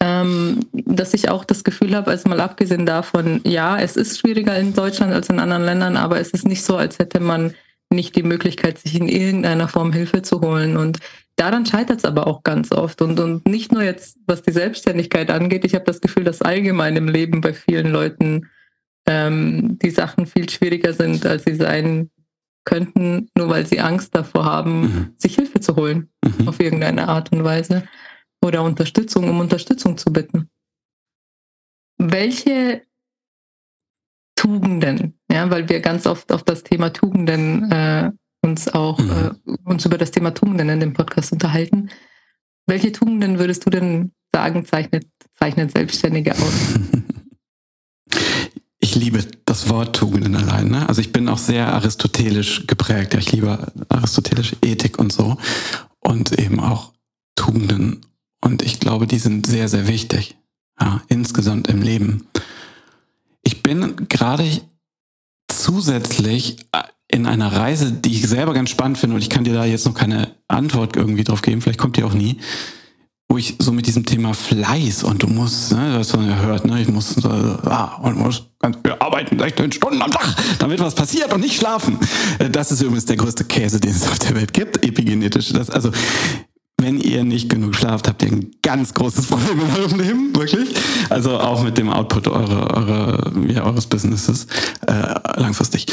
ähm, dass ich auch das Gefühl habe, also mal abgesehen davon, ja, es ist schwieriger in Deutschland als in anderen Ländern, aber es ist nicht so, als hätte man nicht die Möglichkeit, sich in irgendeiner Form Hilfe zu holen. Und daran scheitert es aber auch ganz oft. Und, und nicht nur jetzt, was die Selbstständigkeit angeht. Ich habe das Gefühl, dass allgemein im Leben bei vielen Leuten ähm, die Sachen viel schwieriger sind, als sie sein könnten, nur weil sie Angst davor haben, mhm. sich Hilfe zu holen, mhm. auf irgendeine Art und Weise. Oder Unterstützung, um Unterstützung zu bitten. Welche Tugenden, ja, weil wir ganz oft auf das Thema Tugenden äh, uns auch mhm. äh, uns über das Thema Tugenden in dem Podcast unterhalten. Welche Tugenden würdest du denn sagen, zeichnet, zeichnet Selbstständige aus? [laughs] Ich liebe das Wort Tugenden allein. Ne? Also ich bin auch sehr aristotelisch geprägt. Ja, ich liebe aristotelische Ethik und so. Und eben auch Tugenden. Und ich glaube, die sind sehr, sehr wichtig. Ja, insgesamt im Leben. Ich bin gerade zusätzlich in einer Reise, die ich selber ganz spannend finde, und ich kann dir da jetzt noch keine Antwort irgendwie drauf geben, vielleicht kommt die auch nie, wo ich so mit diesem Thema Fleiß und du musst, ne, was man ja hört, ne, ich muss, äh, ah, und muss ganz viel arbeiten, 16 Stunden am Tag, damit was passiert und nicht schlafen. Äh, das ist übrigens der größte Käse, den es auf der Welt gibt, epigenetisch. Das, also, wenn ihr nicht genug schlaft, habt ihr ein ganz großes Problem in eurem Leben, wirklich. Also auch mit dem Output eure, eure, ja, eures Businesses äh, langfristig.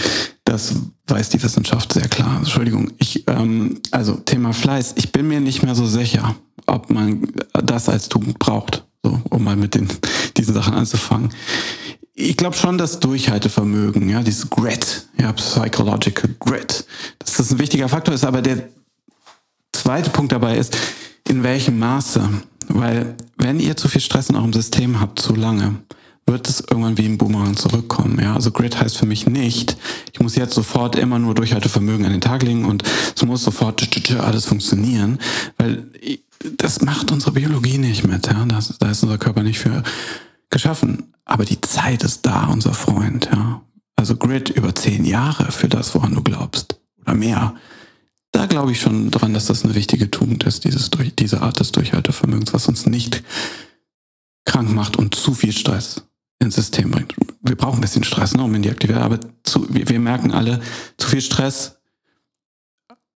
Das weiß die Wissenschaft sehr klar. Entschuldigung. Ich, ähm, also Thema Fleiß. Ich bin mir nicht mehr so sicher, ob man das als Tugend braucht, so, um mal mit den, diesen Sachen anzufangen. Ich glaube schon, dass Durchhaltevermögen, ja, dieses Grit, ja, Psychological Grit, dass das ein wichtiger Faktor ist, aber der zweite Punkt dabei ist, in welchem Maße. Weil wenn ihr zu viel Stress in eurem System habt, zu lange, wird es irgendwann wie ein Boomerang zurückkommen. Ja, also Grid heißt für mich nicht, ich muss jetzt sofort immer nur Durchhaltevermögen an den Tag legen und es muss sofort alles funktionieren, weil das macht unsere Biologie nicht mit. Ja, das, da ist unser Körper nicht für geschaffen. Aber die Zeit ist da, unser Freund. Ja, also Grid über zehn Jahre für das, woran du glaubst oder mehr da glaube ich schon dran, dass das eine wichtige Tugend ist, dieses diese Art des Durchhaltevermögens, was uns nicht krank macht und zu viel Stress ins System bringt. Wir brauchen ein bisschen Stress, ne, um in die Aktivität, aber zu, wir, wir merken alle, zu viel Stress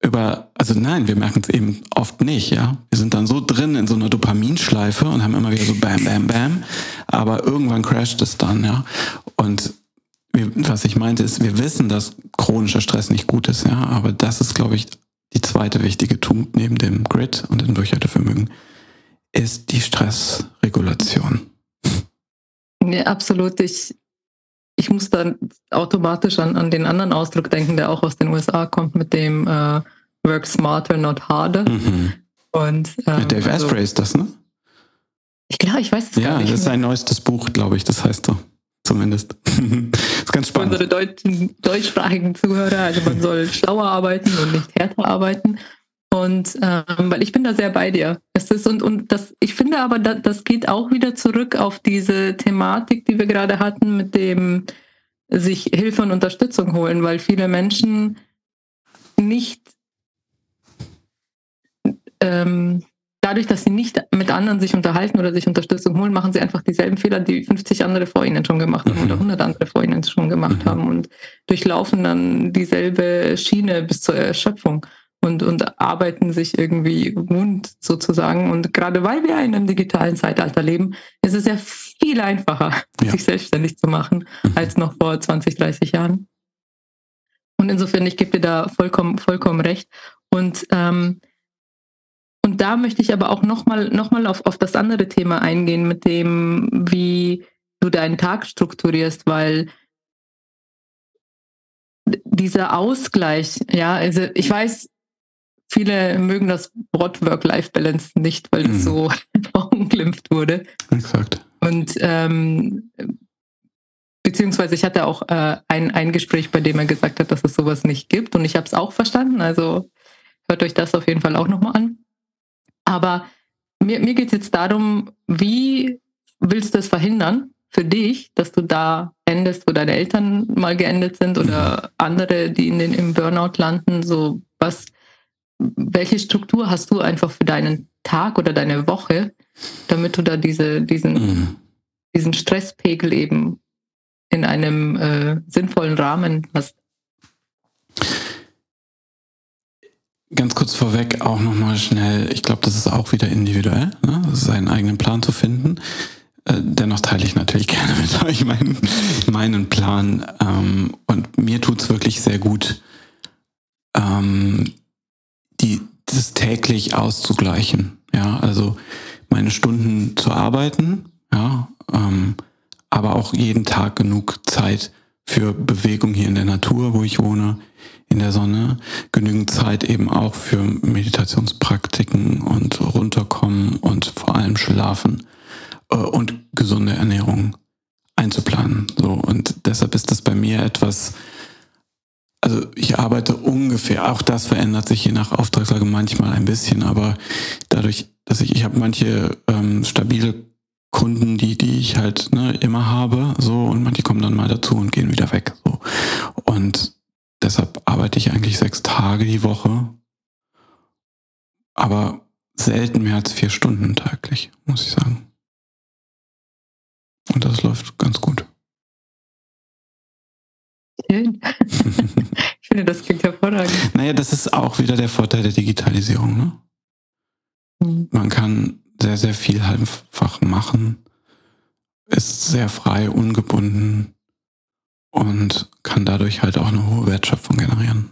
über, also nein, wir merken es eben oft nicht, ja. Wir sind dann so drin in so einer Dopaminschleife und haben immer wieder so Bam, Bam, Bam, aber irgendwann crasht es dann, ja. Und wir, was ich meinte ist, wir wissen, dass chronischer Stress nicht gut ist, ja, aber das ist, glaube ich, die zweite wichtige Tugend neben dem Grid und dem Durchhaltevermögen ist die Stressregulation. Ja, absolut. Ich, ich muss dann automatisch an, an den anderen Ausdruck denken, der auch aus den USA kommt, mit dem äh, Work smarter, not harder. Mhm. Und, ähm, Dave also, Asprey ist das, ne? Ich glaube, ich weiß es ja, gar nicht. Ja, das ist sein neuestes Buch, glaube ich, das heißt so zumindest. das [laughs] ist ganz spannend. Unsere deutschen, deutschsprachigen Zuhörer, also man soll [laughs] schlauer arbeiten und nicht härter arbeiten. Und ähm, weil ich bin da sehr bei dir. Es ist und, und das, ich finde aber, da, das geht auch wieder zurück auf diese Thematik, die wir gerade hatten, mit dem sich Hilfe und Unterstützung holen, weil viele Menschen nicht ähm, dadurch, dass sie nicht mit anderen sich unterhalten oder sich Unterstützung holen, machen sie einfach dieselben Fehler, die 50 andere vor ihnen schon gemacht haben mhm. oder 100 andere vor ihnen schon gemacht mhm. haben und durchlaufen dann dieselbe Schiene bis zur Erschöpfung und, und arbeiten sich irgendwie wund sozusagen. Und gerade weil wir in einem digitalen Zeitalter leben, ist es ja viel einfacher, ja. sich selbstständig zu machen, mhm. als noch vor 20, 30 Jahren. Und insofern, ich gebe dir da vollkommen, vollkommen recht. Und ähm, und da möchte ich aber auch nochmal noch mal auf, auf das andere Thema eingehen, mit dem, wie du deinen Tag strukturierst, weil dieser Ausgleich, ja, also ich weiß, viele mögen das Wort Work-Life-Balance nicht, weil es mhm. so [laughs] verunglimpft wurde. Exakt. Und ähm, beziehungsweise ich hatte auch äh, ein, ein Gespräch, bei dem er gesagt hat, dass es sowas nicht gibt. Und ich habe es auch verstanden. Also hört euch das auf jeden Fall auch nochmal an. Aber mir, mir geht es jetzt darum, wie willst du es verhindern für dich, dass du da endest, wo deine Eltern mal geendet sind oder mhm. andere, die in den, im Burnout landen? So was, welche Struktur hast du einfach für deinen Tag oder deine Woche, damit du da diese, diesen, mhm. diesen Stresspegel eben in einem äh, sinnvollen Rahmen hast? Ganz kurz vorweg auch nochmal schnell, ich glaube, das ist auch wieder individuell, ne? seinen eigenen Plan zu finden. Äh, dennoch teile ich natürlich [laughs] gerne mit euch meinen, meinen Plan. Ähm, und mir tut's wirklich sehr gut, ähm, die, das täglich auszugleichen. Ja, also meine Stunden zu arbeiten, ja, ähm, aber auch jeden Tag genug Zeit für Bewegung hier in der Natur, wo ich wohne, in der Sonne, genügend Zeit eben auch für Meditationspraktiken und runterkommen und vor allem schlafen äh, und gesunde Ernährung einzuplanen. So und deshalb ist das bei mir etwas. Also ich arbeite ungefähr, auch das verändert sich je nach Auftragslage manchmal ein bisschen, aber dadurch, dass ich, ich habe manche ähm, stabile Kunden, die, die ich halt ne, immer habe, so und manche kommen dann mal dazu und gehen wieder weg. So. Und deshalb arbeite ich eigentlich sechs Tage die Woche, aber selten mehr als vier Stunden täglich, muss ich sagen. Und das läuft ganz gut. Schön. ich finde, das klingt hervorragend. Naja, das ist auch wieder der Vorteil der Digitalisierung. Ne? Mhm. Man kann sehr, sehr viel einfach machen, ist sehr frei, ungebunden und kann dadurch halt auch eine hohe Wertschöpfung generieren.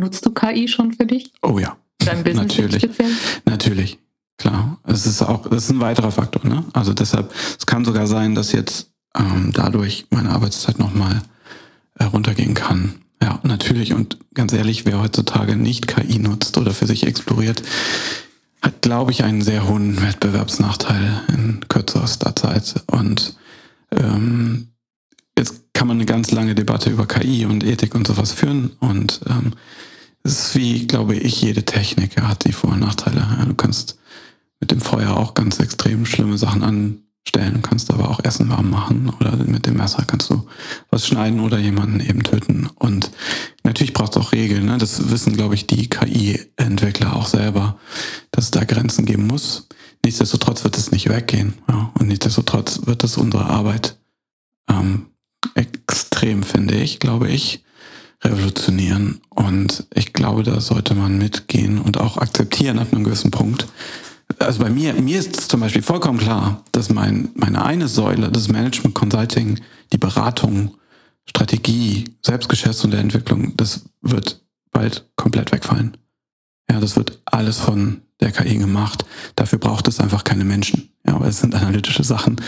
Nutzt du KI schon für dich? Oh ja. Dein Business [laughs] Natürlich. Natürlich. Klar. Es ist auch, das ist ein weiterer Faktor, ne? Also deshalb, es kann sogar sein, dass jetzt ähm, dadurch meine Arbeitszeit nochmal heruntergehen kann. Ja, natürlich. Und ganz ehrlich, wer heutzutage nicht KI nutzt oder für sich exploriert, hat, glaube ich, einen sehr hohen Wettbewerbsnachteil in kürzester Zeit. Und ähm, jetzt kann man eine ganz lange Debatte über KI und Ethik und sowas führen. Und ähm, es ist wie, glaube ich, jede Technik hat die Vor- und Nachteile. Ja, du kannst mit dem Feuer auch ganz extrem schlimme Sachen anstellen, kannst aber auch Essen warm machen oder mit dem Messer kannst du was schneiden oder jemanden eben töten. Und natürlich braucht es auch Regeln. Ne? Das wissen, glaube ich, die KI-Entwickler auch selber, dass es da Grenzen geben muss. Nichtsdestotrotz wird es nicht weggehen. Ja? Und nichtsdestotrotz wird es unsere Arbeit ähm, extrem, finde ich, glaube ich, revolutionieren. Und ich glaube, da sollte man mitgehen und auch akzeptieren ab einem gewissen Punkt, also bei mir, mir ist zum Beispiel vollkommen klar, dass mein, meine eine Säule, das Management Consulting, die Beratung, Strategie, Selbstgeschäfts- und der Entwicklung, das wird bald komplett wegfallen. Ja, das wird alles von der KI gemacht. Dafür braucht es einfach keine Menschen. Ja, aber es sind analytische Sachen.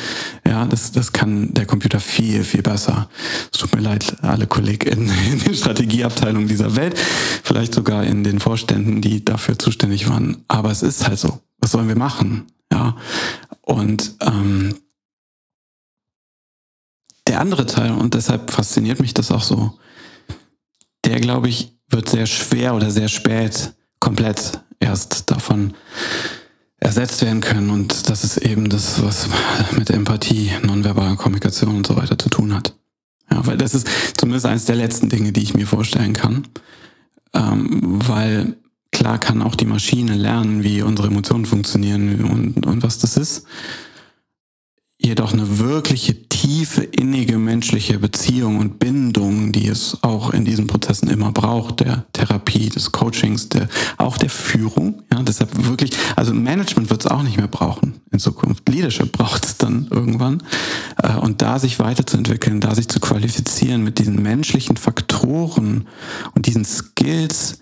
Ja, das, das kann der Computer viel, viel besser. Es tut mir leid, alle Kollegen in [laughs] den Strategieabteilungen dieser Welt, vielleicht sogar in den Vorständen, die dafür zuständig waren. Aber es ist halt so was sollen wir machen? Ja. Und ähm, der andere Teil, und deshalb fasziniert mich das auch so, der, glaube ich, wird sehr schwer oder sehr spät komplett erst davon ersetzt werden können. Und das ist eben das, was mit Empathie, nonverbaler Kommunikation und so weiter zu tun hat. Ja, weil das ist zumindest eines der letzten Dinge, die ich mir vorstellen kann. Ähm, weil Klar kann auch die Maschine lernen, wie unsere Emotionen funktionieren und, und was das ist. Jedoch eine wirkliche tiefe, innige menschliche Beziehung und Bindung, die es auch in diesen Prozessen immer braucht, der Therapie, des Coachings, der, auch der Führung. Ja, deshalb wirklich, also Management wird es auch nicht mehr brauchen in Zukunft. Leadership braucht es dann irgendwann. Äh, und da sich weiterzuentwickeln, da sich zu qualifizieren mit diesen menschlichen Faktoren und diesen Skills,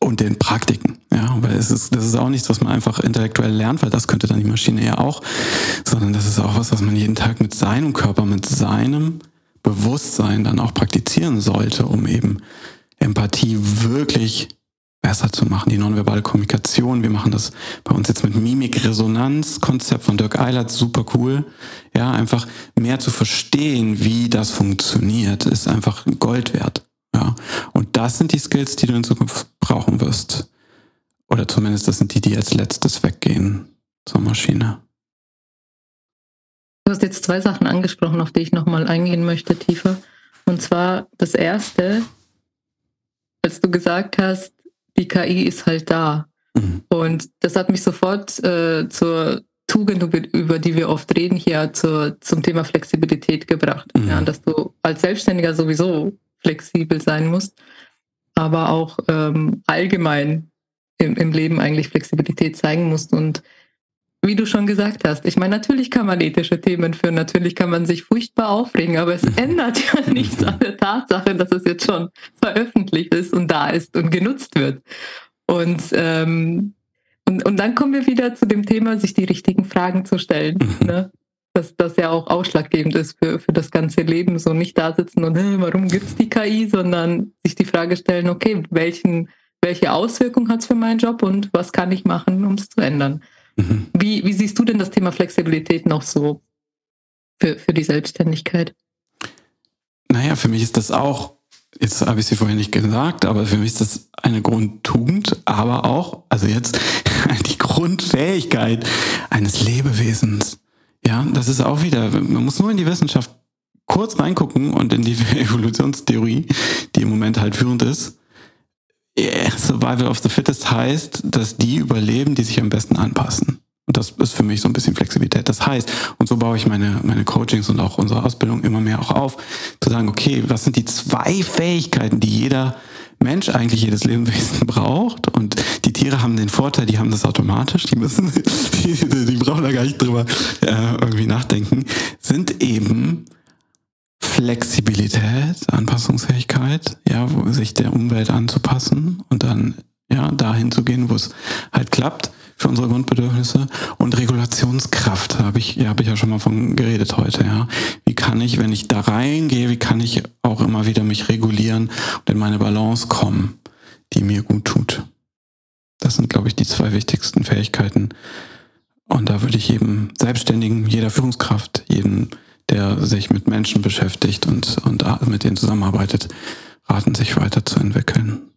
und den Praktiken. Ja, weil es ist, das ist auch nichts, was man einfach intellektuell lernt, weil das könnte dann die Maschine ja auch, sondern das ist auch was, was man jeden Tag mit seinem Körper, mit seinem Bewusstsein dann auch praktizieren sollte, um eben Empathie wirklich besser zu machen, die nonverbale Kommunikation. Wir machen das bei uns jetzt mit Mimik-Resonanz-Konzept von Dirk Eilert, super cool. Ja, einfach mehr zu verstehen, wie das funktioniert, ist einfach Gold wert. Ja. Und das sind die Skills, die du in Zukunft brauchen wirst. Oder zumindest das sind die, die als letztes weggehen zur Maschine. Du hast jetzt zwei Sachen angesprochen, auf die ich nochmal eingehen möchte, tiefer. Und zwar das erste, als du gesagt hast, die KI ist halt da. Mhm. Und das hat mich sofort äh, zur Tugend, über die wir oft reden, hier zur, zum Thema Flexibilität gebracht. Mhm. Ja, dass du als Selbstständiger sowieso flexibel sein musst, aber auch ähm, allgemein im, im Leben eigentlich Flexibilität zeigen musst. Und wie du schon gesagt hast, ich meine, natürlich kann man ethische Themen führen, natürlich kann man sich furchtbar aufregen, aber es [laughs] ändert ja nichts an der Tatsache, dass es jetzt schon veröffentlicht ist und da ist und genutzt wird. Und, ähm, und, und dann kommen wir wieder zu dem Thema, sich die richtigen Fragen zu stellen. Ne? Dass das ja auch ausschlaggebend ist für, für das ganze Leben. So nicht da sitzen und, warum gibt es die KI, sondern sich die Frage stellen, okay, welchen, welche Auswirkung hat es für meinen Job und was kann ich machen, um es zu ändern? Mhm. Wie, wie siehst du denn das Thema Flexibilität noch so für, für die Selbstständigkeit? Naja, für mich ist das auch, jetzt habe ich sie vorhin nicht gesagt, aber für mich ist das eine Grundtugend, aber auch, also jetzt [laughs] die Grundfähigkeit eines Lebewesens. Ja, das ist auch wieder, man muss nur in die Wissenschaft kurz reingucken und in die [laughs] Evolutionstheorie, die im Moment halt führend ist. Survival of the Fittest heißt, dass die überleben, die sich am besten anpassen. Und das ist für mich so ein bisschen Flexibilität. Das heißt, und so baue ich meine, meine Coachings und auch unsere Ausbildung immer mehr auch auf, zu sagen, okay, was sind die zwei Fähigkeiten, die jeder Mensch eigentlich jedes Lebewesen [laughs] braucht. Und Tiere haben den Vorteil, die haben das automatisch, die müssen, [laughs] die, die brauchen da gar nicht drüber äh, irgendwie nachdenken, sind eben Flexibilität, Anpassungsfähigkeit, ja, sich der Umwelt anzupassen und dann ja dahin zu gehen, wo es halt klappt für unsere Grundbedürfnisse. Und Regulationskraft habe ich ja habe ich ja schon mal von geredet heute ja. Wie kann ich wenn ich da reingehe wie kann ich auch immer wieder mich regulieren und in meine Balance kommen die mir gut tut das sind glaube ich die zwei wichtigsten Fähigkeiten und da würde ich jedem Selbstständigen jeder Führungskraft jedem der sich mit Menschen beschäftigt und und mit denen zusammenarbeitet raten sich weiterzuentwickeln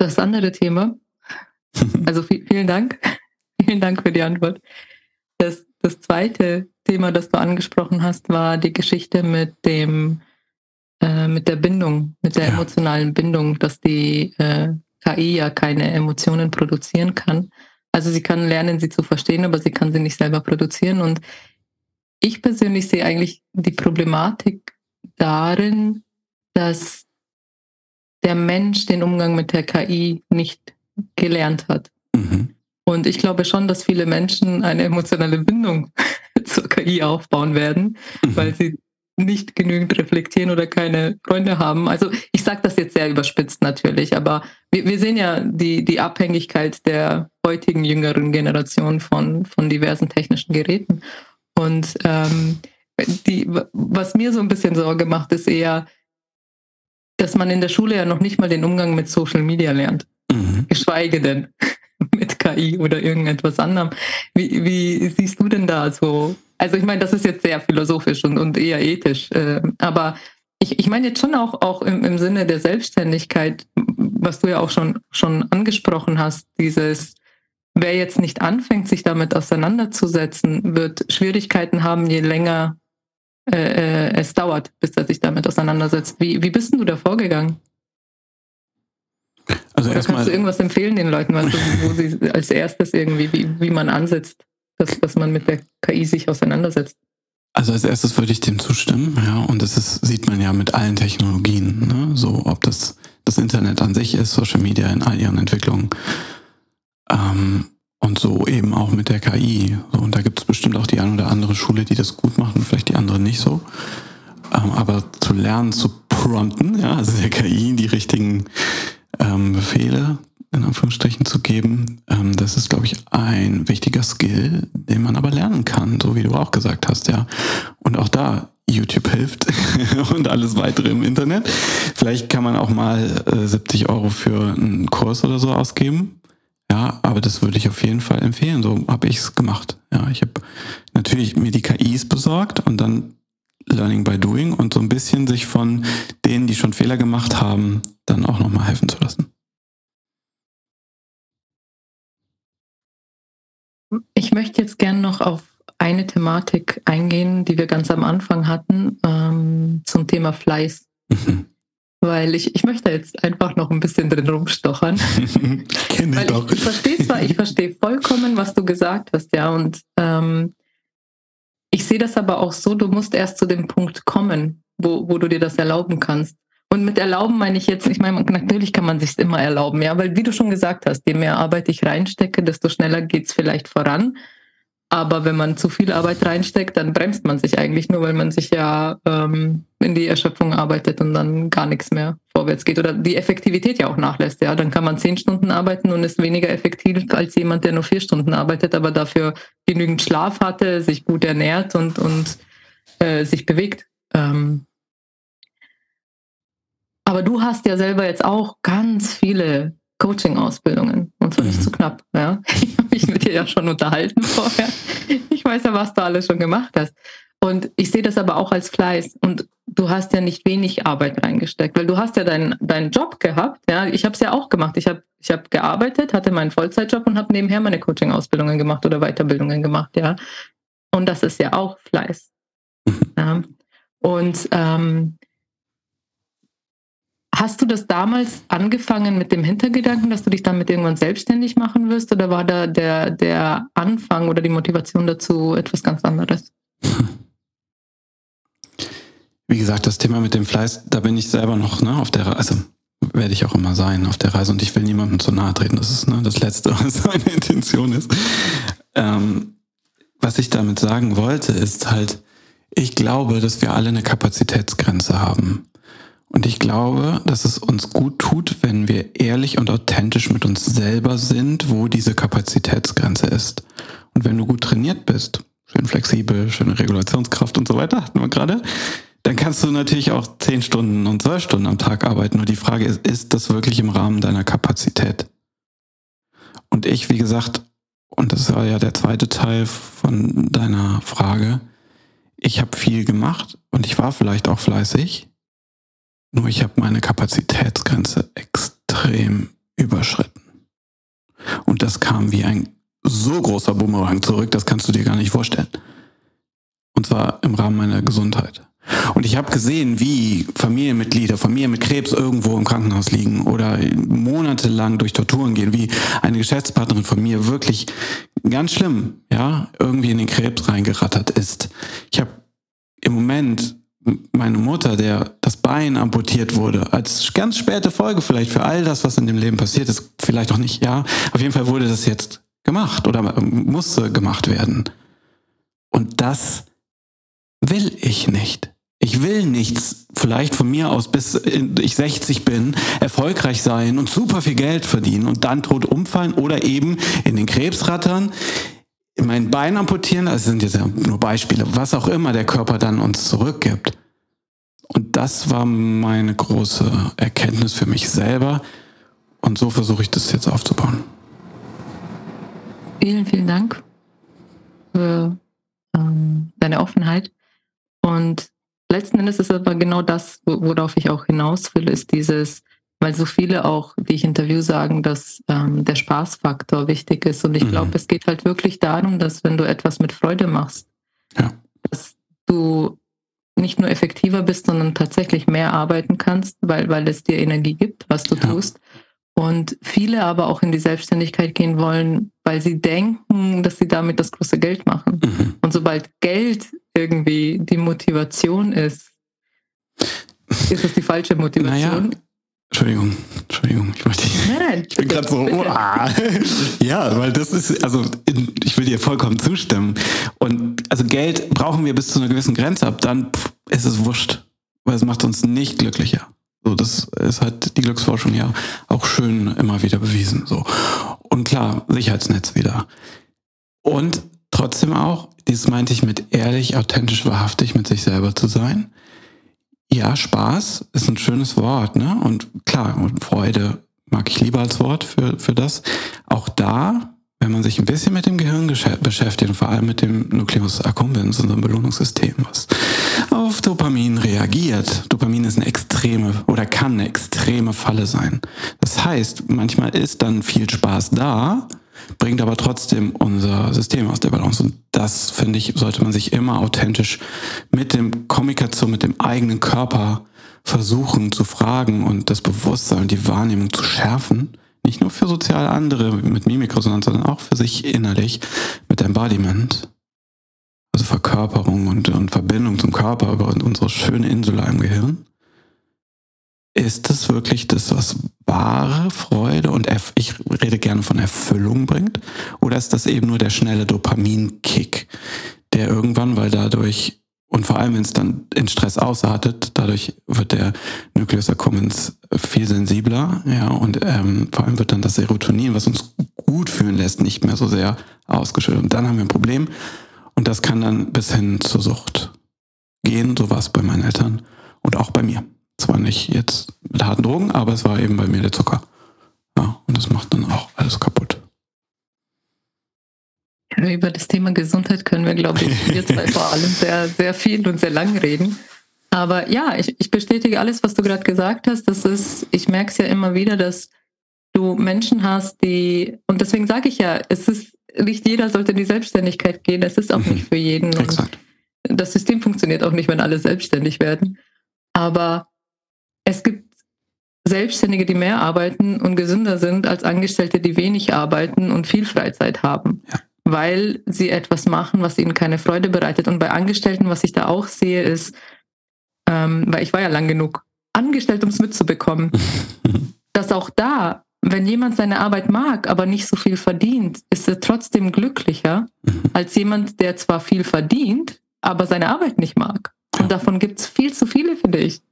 das andere Thema. [laughs] Also vielen Dank. [laughs] Vielen Dank für die Antwort. Das, das zweite Thema, das du angesprochen hast, war die Geschichte mit dem äh, mit der Bindung, mit der ja. emotionalen Bindung, dass die äh, KI ja keine Emotionen produzieren kann. Also sie kann lernen, sie zu verstehen, aber sie kann sie nicht selber produzieren. Und ich persönlich sehe eigentlich die Problematik darin, dass der Mensch den Umgang mit der KI nicht gelernt hat. Und ich glaube schon, dass viele Menschen eine emotionale Bindung [laughs] zur KI aufbauen werden, mhm. weil sie nicht genügend reflektieren oder keine Freunde haben. Also ich sage das jetzt sehr überspitzt natürlich, aber wir, wir sehen ja die, die Abhängigkeit der heutigen jüngeren Generation von, von diversen technischen Geräten. Und ähm, die, was mir so ein bisschen Sorge macht, ist eher, dass man in der Schule ja noch nicht mal den Umgang mit Social Media lernt. Geschweige denn [laughs] mit KI oder irgendetwas anderem. Wie, wie siehst du denn da so? Also ich meine, das ist jetzt sehr philosophisch und, und eher ethisch, äh, aber ich, ich meine jetzt schon auch, auch im, im Sinne der Selbstständigkeit, was du ja auch schon, schon angesprochen hast, dieses, wer jetzt nicht anfängt, sich damit auseinanderzusetzen, wird Schwierigkeiten haben, je länger äh, äh, es dauert, bis er sich damit auseinandersetzt. Wie, wie bist du da vorgegangen? Also Oder kannst du irgendwas empfehlen den Leuten, du, wo sie [laughs] als erstes irgendwie, wie, wie man ansetzt, dass, dass man mit der KI sich auseinandersetzt? Also als erstes würde ich dem zustimmen, ja, und das ist, sieht man ja mit allen Technologien, ne? so ob das das Internet an sich ist, Social Media in all ihren Entwicklungen. Ähm, und so eben auch mit der KI. So, und da gibt es bestimmt auch die eine oder andere Schule, die das gut macht und vielleicht die andere nicht so. Ähm, aber zu lernen, zu prompten, ja, also der KI die richtigen ähm, Befehle in Anführungsstrichen zu geben, ähm, das ist, glaube ich, ein wichtiger Skill, den man aber lernen kann, so wie du auch gesagt hast, ja. Und auch da YouTube hilft [laughs] und alles weitere im Internet. Vielleicht kann man auch mal äh, 70 Euro für einen Kurs oder so ausgeben ja, aber das würde ich auf jeden Fall empfehlen. So habe ich es gemacht. Ja, ich habe natürlich mir die KIs besorgt und dann Learning by Doing und so ein bisschen sich von denen, die schon Fehler gemacht haben, dann auch nochmal helfen zu lassen. Ich möchte jetzt gerne noch auf eine Thematik eingehen, die wir ganz am Anfang hatten, ähm, zum Thema Fleiß. Mhm [laughs] weil ich, ich möchte jetzt einfach noch ein bisschen drin rumstochern. [laughs] Kenn ich doch. Ich, ich verstehe zwar, ich verstehe vollkommen, was du gesagt hast, ja, und ähm, ich sehe das aber auch so, du musst erst zu dem Punkt kommen, wo, wo du dir das erlauben kannst. Und mit erlauben meine ich jetzt, ich meine, natürlich kann man sich immer erlauben, ja, weil wie du schon gesagt hast, je mehr Arbeit ich reinstecke, desto schneller geht es vielleicht voran. Aber wenn man zu viel Arbeit reinsteckt, dann bremst man sich eigentlich nur, weil man sich ja ähm, in die Erschöpfung arbeitet und dann gar nichts mehr vorwärts geht oder die Effektivität ja auch nachlässt. Ja, dann kann man zehn Stunden arbeiten und ist weniger effektiv als jemand, der nur vier Stunden arbeitet, aber dafür genügend Schlaf hatte, sich gut ernährt und und äh, sich bewegt. Ähm, aber du hast ja selber jetzt auch ganz viele Coaching-Ausbildungen und so nicht mhm. zu knapp. Ja? [laughs] Ich habe mich mit dir ja schon unterhalten vorher. Ich weiß ja, was du alles schon gemacht hast. Und ich sehe das aber auch als Fleiß. Und du hast ja nicht wenig Arbeit reingesteckt, weil du hast ja deinen, deinen Job gehabt. Ja, ich habe es ja auch gemacht. Ich habe ich hab gearbeitet, hatte meinen Vollzeitjob und habe nebenher meine Coaching-Ausbildungen gemacht oder Weiterbildungen gemacht. Ja, und das ist ja auch Fleiß. Mhm. [laughs] Ja. Und ähm, Hast du das damals angefangen mit dem Hintergedanken, dass du dich damit irgendwann selbstständig machen wirst? Oder war da der, der Anfang oder die Motivation dazu etwas ganz anderes? [laughs] Wie gesagt, das Thema mit dem Fleiß, da bin ich selber noch ne, auf der Reise. Also werde ich auch immer sein auf der Reise und ich will niemandem zu nahe treten. Das ist ne, das Letzte, [laughs] was meine Intention ist. Ähm, was ich damit sagen wollte, ist halt, ich glaube, dass wir alle eine Kapazitätsgrenze haben. Und ich glaube, dass es uns gut tut, wenn wir ehrlich und authentisch mit uns selber sind, wo diese Kapazitätsgrenze ist. Und wenn du gut trainiert bist, schön flexibel, schöne Regulationskraft und so weiter, hatten wir gerade, dann kannst du natürlich auch zehn Stunden und zwölf Stunden am Tag arbeiten. Nur die Frage ist, ist das wirklich im Rahmen deiner Kapazität? Und ich, wie gesagt, und das war ja der zweite Teil von deiner Frage, ich habe viel gemacht und ich war vielleicht auch fleißig, nur ich habe meine Kapazitätsgrenze extrem überschritten. Und das kam wie ein so großer Bumerang zurück, das kannst du dir gar nicht vorstellen. Und zwar im Rahmen meiner Gesundheit. Und ich habe gesehen, wie Familienmitglieder, Familien mit Krebs irgendwo im Krankenhaus liegen oder monatelang durch Torturen gehen, wie eine Geschäftspartnerin von mir wirklich ganz schlimm, ja, irgendwie in den Krebs reingerattert ist. Ich habe im Moment meine Mutter, der das Bein amputiert wurde, als ganz späte Folge vielleicht für all das, was in dem Leben passiert ist, vielleicht auch nicht, ja. Auf jeden Fall wurde das jetzt gemacht oder musste gemacht werden. Und das will ich nicht. Ich will nichts, vielleicht von mir aus, bis ich 60 bin, erfolgreich sein und super viel Geld verdienen und dann tot umfallen oder eben in den Krebsrattern mein Bein amputieren, das sind jetzt ja nur Beispiele, was auch immer der Körper dann uns zurückgibt. Und das war meine große Erkenntnis für mich selber. Und so versuche ich das jetzt aufzubauen. Vielen, vielen Dank für ähm, deine Offenheit. Und letzten Endes ist aber genau das, worauf ich auch hinaus will, ist dieses, weil so viele auch, die ich interview, sagen, dass ähm, der Spaßfaktor wichtig ist. Und ich mhm. glaube, es geht halt wirklich darum, dass wenn du etwas mit Freude machst, ja. dass du nicht nur effektiver bist, sondern tatsächlich mehr arbeiten kannst, weil, weil es dir Energie gibt, was du ja. tust. Und viele aber auch in die Selbstständigkeit gehen wollen, weil sie denken, dass sie damit das große Geld machen. Mhm. Und sobald Geld irgendwie die Motivation ist, ist es die falsche Motivation. Naja, Entschuldigung, Entschuldigung, ich wollte Nein, ich bin gerade so, oh, ah. [laughs] ja, weil das ist, also ich will dir vollkommen zustimmen. Und also Geld brauchen wir bis zu einer gewissen Grenze ab, dann pff, ist es wurscht, weil es macht uns nicht glücklicher. So, das ist halt die Glücksforschung ja auch schön immer wieder bewiesen. So und klar Sicherheitsnetz wieder. Und trotzdem auch, dies meinte ich mit ehrlich, authentisch, wahrhaftig mit sich selber zu sein ja, Spaß ist ein schönes Wort, ne? Und klar, und Freude mag ich lieber als Wort für, für das. Auch da, wenn man sich ein bisschen mit dem Gehirn beschäftigt und vor allem mit dem Nucleus accumbens, unserem Belohnungssystem, was auf Dopamin reagiert. Dopamin ist eine extreme oder kann eine extreme Falle sein. Das heißt, manchmal ist dann viel Spaß da, bringt aber trotzdem unser System aus der Balance. Und das, finde ich, sollte man sich immer authentisch mit dem Kommunikation, mit dem eigenen Körper versuchen zu fragen und das Bewusstsein und die Wahrnehmung zu schärfen. Nicht nur für sozial andere mit Mimikresonanz, sondern auch für sich innerlich mit Embodiment. Also Verkörperung und, und Verbindung zum Körper über unsere schöne Insula im Gehirn ist es wirklich das, was wahre Freude und Erf ich rede gerne von Erfüllung bringt? Oder ist das eben nur der schnelle Dopaminkick, der irgendwann, weil dadurch und vor allem, wenn es dann in Stress ausartet, dadurch wird der Nucleus accumbens viel sensibler, ja, und ähm, vor allem wird dann das Serotonin, was uns gut fühlen lässt, nicht mehr so sehr ausgeschüttet. Und dann haben wir ein Problem und das kann dann bis hin zur Sucht gehen. So war es bei meinen Eltern und auch bei mir. Zwar nicht jetzt mit harten Drogen, aber es war eben bei mir der Zucker. Ja, und das macht dann auch alles kaputt. Über das Thema Gesundheit können wir, glaube ich, wir zwei [laughs] vor allem sehr, sehr viel und sehr lang reden. Aber ja, ich, ich bestätige alles, was du gerade gesagt hast. Das ist, ich merke es ja immer wieder, dass du Menschen hast, die, und deswegen sage ich ja, es ist, nicht jeder sollte in die Selbstständigkeit gehen. Es ist auch mhm. nicht für jeden. Exakt. das System funktioniert auch nicht, wenn alle selbstständig werden. Aber es gibt Selbstständige, die mehr arbeiten und gesünder sind als Angestellte, die wenig arbeiten und viel Freizeit haben. Ja weil sie etwas machen, was ihnen keine Freude bereitet. Und bei Angestellten, was ich da auch sehe, ist, ähm, weil ich war ja lang genug angestellt, um es mitzubekommen, [laughs] dass auch da, wenn jemand seine Arbeit mag, aber nicht so viel verdient, ist er trotzdem glücklicher mhm. als jemand, der zwar viel verdient, aber seine Arbeit nicht mag. Und davon gibt es viel zu viele, finde ich.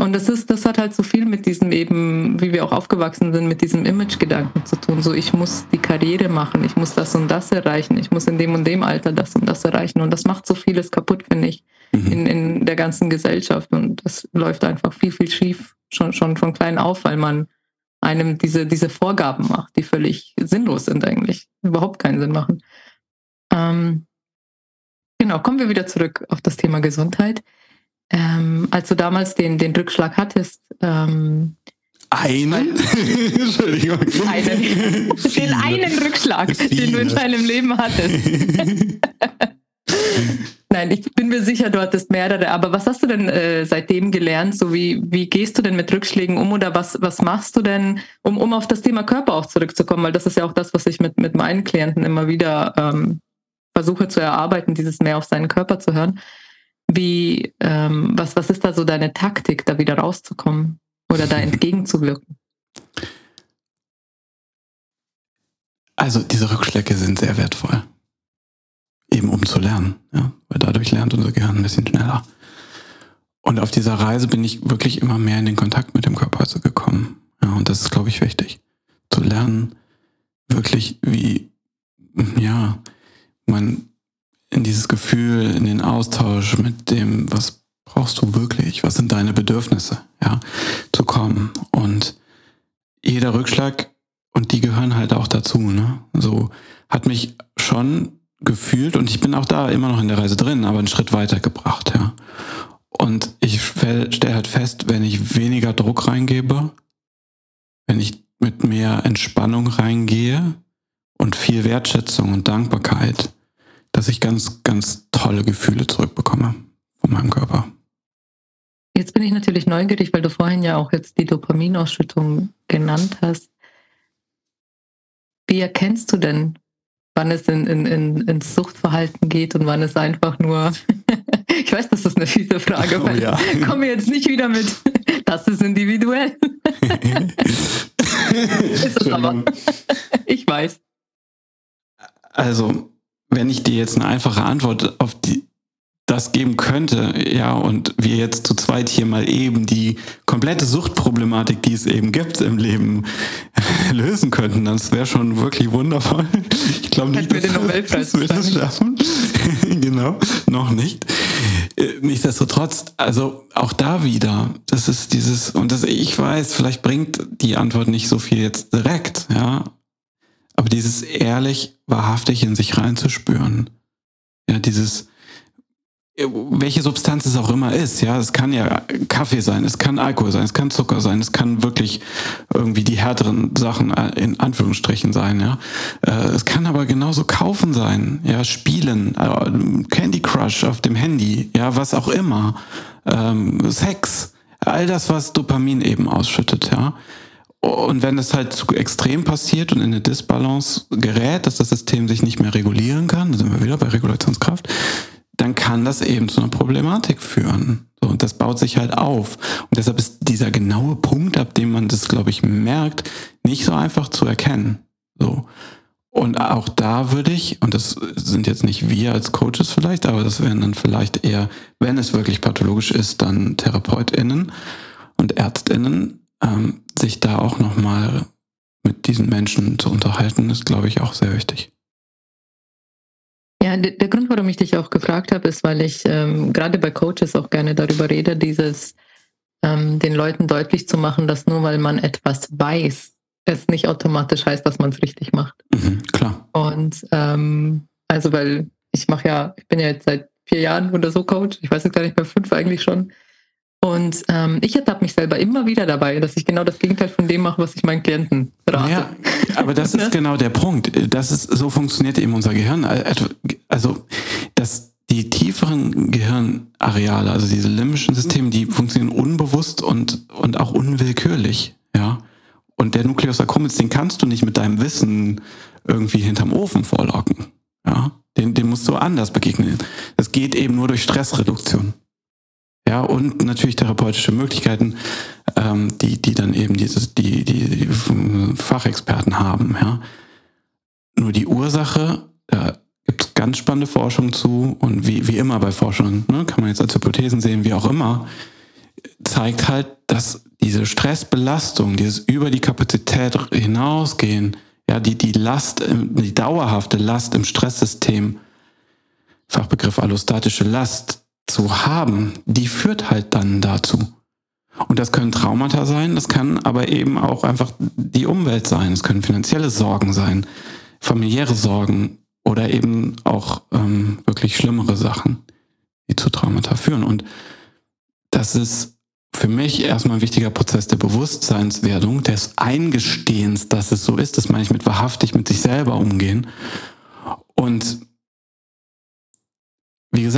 Und das ist, das hat halt so viel mit diesem eben, wie wir auch aufgewachsen sind, mit diesem Image-Gedanken zu tun. So, ich muss die Karriere machen, ich muss das und das erreichen, ich muss in dem und dem Alter das und das erreichen. Und das macht so vieles kaputt, finde ich, mhm. in, in der ganzen Gesellschaft. Und das läuft einfach viel, viel schief, schon, schon von klein auf, weil man einem diese, diese Vorgaben macht, die völlig sinnlos sind eigentlich, überhaupt keinen Sinn machen. Ähm, genau, kommen wir wieder zurück auf das Thema Gesundheit ähm, als du damals den, den Rückschlag hattest. Ähm, einen? [laughs] Entschuldigung. Einen. Den einen Rückschlag, Viele. den du in deinem Leben hattest. [laughs] Nein, ich bin mir sicher, du hattest mehrere. Aber was hast du denn äh, seitdem gelernt? So wie, wie gehst du denn mit Rückschlägen um oder was, was machst du denn, um, um auf das Thema Körper auch zurückzukommen? Weil das ist ja auch das, was ich mit, mit meinen Klienten immer wieder ähm, versuche zu erarbeiten, dieses mehr auf seinen Körper zu hören. Wie, ähm, was, was ist da so deine Taktik, da wieder rauszukommen oder da [laughs] entgegenzuwirken? Also diese Rückschläge sind sehr wertvoll. Eben um zu lernen, ja, weil dadurch lernt unser Gehirn ein bisschen schneller. Und auf dieser Reise bin ich wirklich immer mehr in den Kontakt mit dem Körper gekommen. Ja, und das ist, glaube ich, wichtig. Zu lernen, wirklich wie, ja, man in dieses Gefühl, in den Austausch mit dem, was brauchst du wirklich, was sind deine Bedürfnisse, ja, zu kommen. Und jeder Rückschlag, und die gehören halt auch dazu, ne? So hat mich schon gefühlt, und ich bin auch da immer noch in der Reise drin, aber einen Schritt weiter gebracht, ja. Und ich stelle halt fest, wenn ich weniger Druck reingebe, wenn ich mit mehr Entspannung reingehe und viel Wertschätzung und Dankbarkeit, dass ich ganz, ganz tolle Gefühle zurückbekomme von meinem Körper. Jetzt bin ich natürlich neugierig, weil du vorhin ja auch jetzt die Dopaminausschüttung genannt hast. Wie erkennst du denn, wann es in, in, in, ins Suchtverhalten geht und wann es einfach nur, [laughs] ich weiß, das ist eine fiese Frage, oh, weil ja. [laughs] komme jetzt nicht wieder mit, [laughs] das ist individuell. ist es aber. Ich weiß. Also, wenn ich dir jetzt eine einfache Antwort auf die, das geben könnte, ja, und wir jetzt zu zweit hier mal eben die komplette Suchtproblematik, die es eben gibt im Leben, [laughs] lösen könnten, das wäre schon wirklich wundervoll. Ich glaube nicht, dass, dass wir das schaffen. [laughs] genau, noch nicht. Äh, nichtsdestotrotz, also auch da wieder, das ist dieses, und das, ich weiß, vielleicht bringt die Antwort nicht so viel jetzt direkt, ja, aber dieses ehrlich, wahrhaftig in sich reinzuspüren. Ja, dieses, welche Substanz es auch immer ist, ja, es kann ja Kaffee sein, es kann Alkohol sein, es kann Zucker sein, es kann wirklich irgendwie die härteren Sachen in Anführungsstrichen sein, ja. Äh, es kann aber genauso kaufen sein, ja, spielen, äh, Candy Crush auf dem Handy, ja, was auch immer, ähm, Sex, all das, was Dopamin eben ausschüttet, ja. Und wenn es halt zu extrem passiert und in eine Disbalance gerät, dass das System sich nicht mehr regulieren kann, da sind wir wieder bei Regulationskraft, dann kann das eben zu einer Problematik führen. So, und das baut sich halt auf. Und deshalb ist dieser genaue Punkt, ab dem man das, glaube ich, merkt, nicht so einfach zu erkennen. So. Und auch da würde ich, und das sind jetzt nicht wir als Coaches vielleicht, aber das wären dann vielleicht eher, wenn es wirklich pathologisch ist, dann TherapeutInnen und ÄrztInnen, ähm, sich da auch nochmal mit diesen Menschen zu unterhalten, ist, glaube ich, auch sehr wichtig. Ja, der, Grund, warum ich dich auch gefragt habe, ist, weil ich ähm, gerade bei Coaches auch gerne darüber rede, dieses ähm, den Leuten deutlich zu machen, dass nur weil man etwas weiß, es nicht automatisch heißt, dass man es richtig macht. Mhm, klar. Und ähm, also, weil ich mache ja, ich bin ja jetzt seit vier Jahren oder so Coach, ich weiß jetzt gar nicht mehr, fünf eigentlich schon. Und ähm, ich ertappe mich selber immer wieder dabei, dass ich genau das Gegenteil von dem mache, was ich meinen Klienten rate. Ja, aber das ist genau der Punkt. Das ist, so funktioniert eben unser Gehirn. Also, dass die tieferen Gehirnareale, also diese limbischen Systeme, die funktionieren unbewusst und, und auch unwillkürlich. Ja. Und der Nucleus accumbens, den kannst du nicht mit deinem Wissen irgendwie hinterm Ofen vorlocken. Ja. Den, den musst du anders begegnen. Das geht eben nur durch Stressreduktion. Ja, und natürlich therapeutische Möglichkeiten, ähm, die, die dann eben dieses, die, die, die Fachexperten haben. Ja. Nur die Ursache, da gibt es ganz spannende Forschung zu und wie, wie immer bei Forschung, ne, kann man jetzt als Hypothesen sehen, wie auch immer, zeigt halt, dass diese Stressbelastung, dieses über die Kapazität hinausgehen, ja, die, die Last, die dauerhafte Last im Stresssystem, Fachbegriff allostatische Last, zu haben, die führt halt dann dazu. Und das können Traumata sein, das kann aber eben auch einfach die Umwelt sein, es können finanzielle Sorgen sein, familiäre Sorgen oder eben auch ähm, wirklich schlimmere Sachen, die zu Traumata führen. Und das ist für mich erstmal ein wichtiger Prozess der Bewusstseinswerdung, des Eingestehens, dass es so ist. Das meine ich mit wahrhaftig mit sich selber umgehen. Und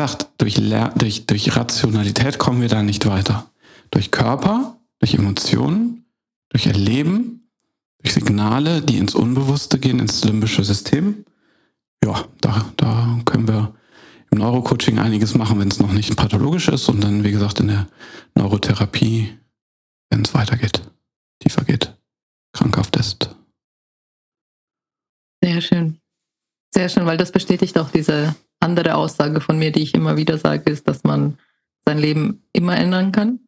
gesagt, durch, durch, durch Rationalität kommen wir da nicht weiter. Durch Körper, durch Emotionen, durch Erleben, durch Signale, die ins Unbewusste gehen, ins limbische System. Ja, da, da können wir im Neurocoaching einiges machen, wenn es noch nicht pathologisch ist und dann, wie gesagt, in der Neurotherapie, wenn es weitergeht, tiefer geht, krankhaft ist. Sehr schön. Sehr schön, weil das bestätigt auch diese andere Aussage von mir, die ich immer wieder sage, ist, dass man sein Leben immer ändern kann.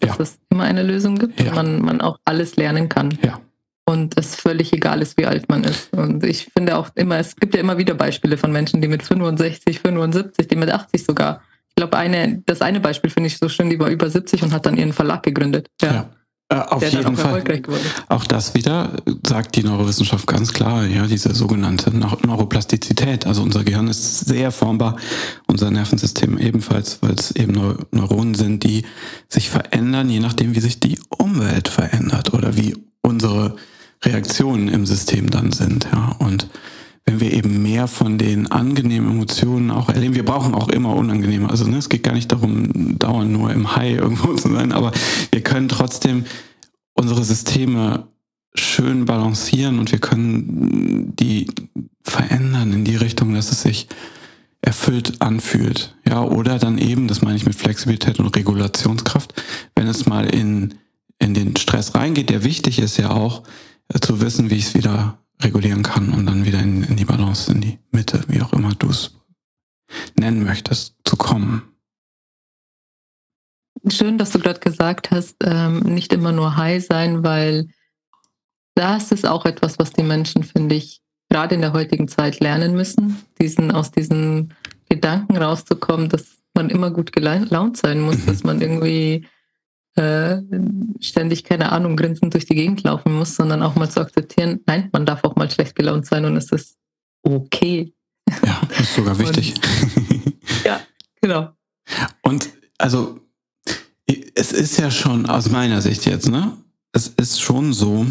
Dass ja. es immer eine Lösung gibt ja. und man, man auch alles lernen kann. Ja. Und es völlig egal ist, wie alt man ist. Und ich finde auch immer, es gibt ja immer wieder Beispiele von Menschen, die mit 65, 75, die mit 80 sogar. Ich glaube, eine, das eine Beispiel finde ich so schön, die war über 70 und hat dann ihren Verlag gegründet. Ja. Äh, auf der jeden Fall. Auch das wieder sagt die Neurowissenschaft ganz klar, ja, diese sogenannte Neuroplastizität. Also unser Gehirn ist sehr formbar, unser Nervensystem ebenfalls, weil es eben Neuronen sind, die sich verändern, je nachdem, wie sich die Umwelt verändert oder wie unsere Reaktionen im System dann sind. Ja. Und wenn wir eben mehr von den angenehmen Emotionen auch erleben, wir brauchen auch immer unangenehme. Also ne, es geht gar nicht darum, dauernd nur im High irgendwo [laughs] zu sein, aber wir können trotzdem unsere Systeme schön balancieren und wir können die verändern in die Richtung, dass es sich erfüllt anfühlt. Ja, oder dann eben, das meine ich mit Flexibilität und Regulationskraft, wenn es mal in, in den Stress reingeht, der wichtig ist ja auch, äh, zu wissen, wie ich es wieder regulieren kann und dann wieder in, in die Balance, in die Mitte, wie auch immer du es nennen möchtest, zu kommen. Schön, dass du gerade gesagt hast, ähm, nicht immer nur high sein, weil das ist auch etwas, was die Menschen, finde ich, gerade in der heutigen Zeit lernen müssen, diesen, aus diesen Gedanken rauszukommen, dass man immer gut gelaunt sein muss, mhm. dass man irgendwie äh, ständig, keine Ahnung, grinsend durch die Gegend laufen muss, sondern auch mal zu akzeptieren, nein, man darf auch mal schlecht gelaunt sein und es ist okay. Ja, ist sogar [laughs] wichtig. Und, ja, genau. Und also, es ist ja schon aus meiner Sicht jetzt, ne? Es ist schon so,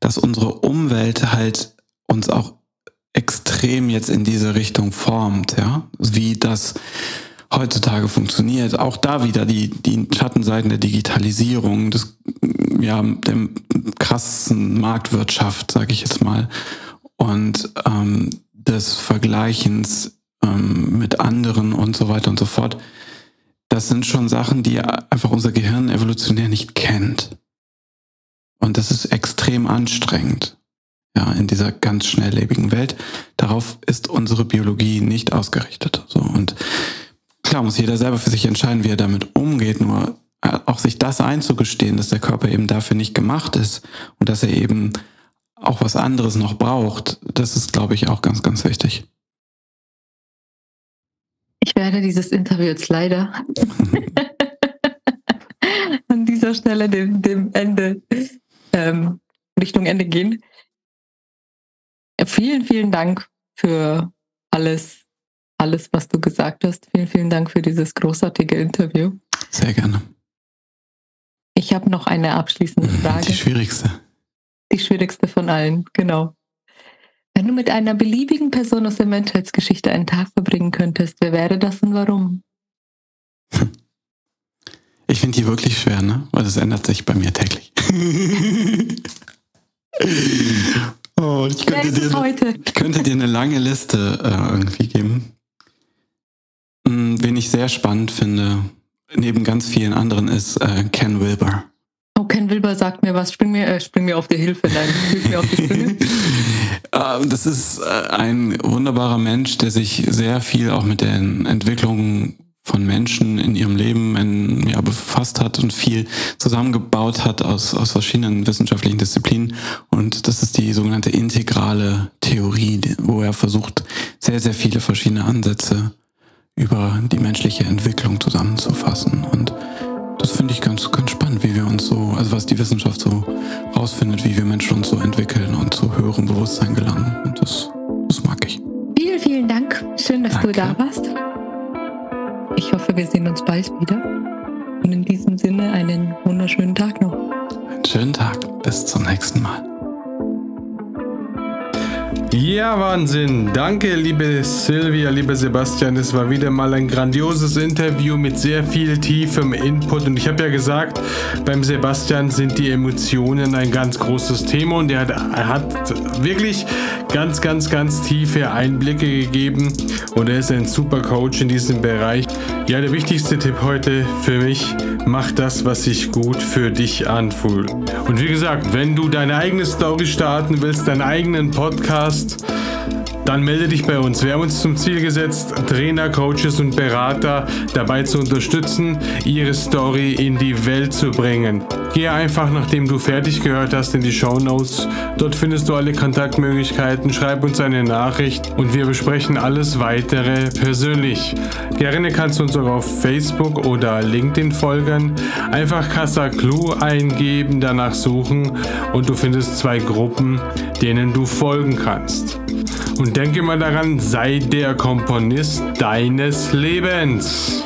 dass unsere Umwelt halt uns auch extrem jetzt in diese Richtung formt, ja? Wie das heutzutage funktioniert. Auch da wieder die, die Schattenseiten der Digitalisierung, des, ja, der krassen Marktwirtschaft, sage ich jetzt mal, und ähm, des Vergleichens ähm, mit anderen und so weiter und so fort. das sind schon Sachen, die einfach unser Gehirn evolutionär nicht kennt. Und das ist extrem anstrengend. Ja, in dieser ganz schnelllebigen Welt. Darauf ist unsere Biologie nicht ausgerichtet. So. Und klar muss jeder selber für sich entscheiden, wie er damit umgeht. Nur äh, auch sich das einzugestehen, dass der Körper eben dafür nicht gemacht ist und dass er eben auch was anderes noch braucht, das ist, glaube ich, auch ganz, ganz wichtig. Ich werde dieses Interview jetzt leider [laughs] an dieser Stelle dem, dem Ende, ähm, Richtung Ende gehen. Vielen, vielen Dank für alles, alles, was du gesagt hast. Vielen, vielen Dank für dieses großartige Interview. Sehr gerne. Ich habe noch eine abschließende Frage. Die schwierigste. Die schwierigste von allen, genau. Wenn du mit einer beliebigen Person aus der Menschheitsgeschichte einen Tag verbringen könntest, wer wäre das und warum? [laughs] Ich finde die wirklich schwer, ne? Weil das ändert sich bei mir täglich. [laughs] oh, ich könnte, dir, heute? ich könnte dir eine lange Liste äh, irgendwie geben. Hm, wen ich sehr spannend finde, neben ganz vielen anderen, ist äh, Ken Wilber. Oh, Ken Wilber sagt mir was. Spring mir, äh, spring mir auf die Hilfe. Nein, hilf mir auf die Sprünge. [laughs] Ähm, das ist äh, ein wunderbarer Mensch, der sich sehr viel auch mit den Entwicklungen von Menschen in ihrem Leben in, ja, befasst hat und viel zusammengebaut hat aus, aus verschiedenen wissenschaftlichen Disziplinen. Und das ist die sogenannte integrale Theorie, wo er versucht, sehr, sehr viele verschiedene Ansätze über die menschliche Entwicklung zusammenzufassen. Und das finde ich ganz, ganz spannend, wie wir uns so, also was die Wissenschaft so rausfindet, wie wir Menschen uns so entwickeln und zu höherem Bewusstsein gelangen. Und das, das mag ich. Vielen, vielen Dank. Schön, dass Danke. du da warst. Ich hoffe, wir sehen uns bald wieder. Und in diesem Sinne einen wunderschönen Tag noch. Einen schönen Tag. Bis zum nächsten Mal. Ja, Wahnsinn. Danke, liebe Silvia, lieber Sebastian. Es war wieder mal ein grandioses Interview mit sehr viel tiefem Input. Und ich habe ja gesagt, beim Sebastian sind die Emotionen ein ganz großes Thema. Und er hat, er hat wirklich ganz, ganz, ganz tiefe Einblicke gegeben. Und er ist ein super Coach in diesem Bereich. Ja, der wichtigste Tipp heute für mich, mach das, was sich gut für dich anfühlt. Und wie gesagt, wenn du deine eigene Story starten willst, deinen eigenen Podcast, podcast. Dann melde dich bei uns. Wir haben uns zum Ziel gesetzt, Trainer, Coaches und Berater dabei zu unterstützen, ihre Story in die Welt zu bringen. Gehe einfach, nachdem du fertig gehört hast, in die Show Notes. Dort findest du alle Kontaktmöglichkeiten. Schreib uns eine Nachricht und wir besprechen alles weitere persönlich. Gerne kannst du uns auch auf Facebook oder LinkedIn folgen. Einfach Casa Clue eingeben, danach suchen und du findest zwei Gruppen, denen du folgen kannst. Und denke mal daran, sei der Komponist deines Lebens.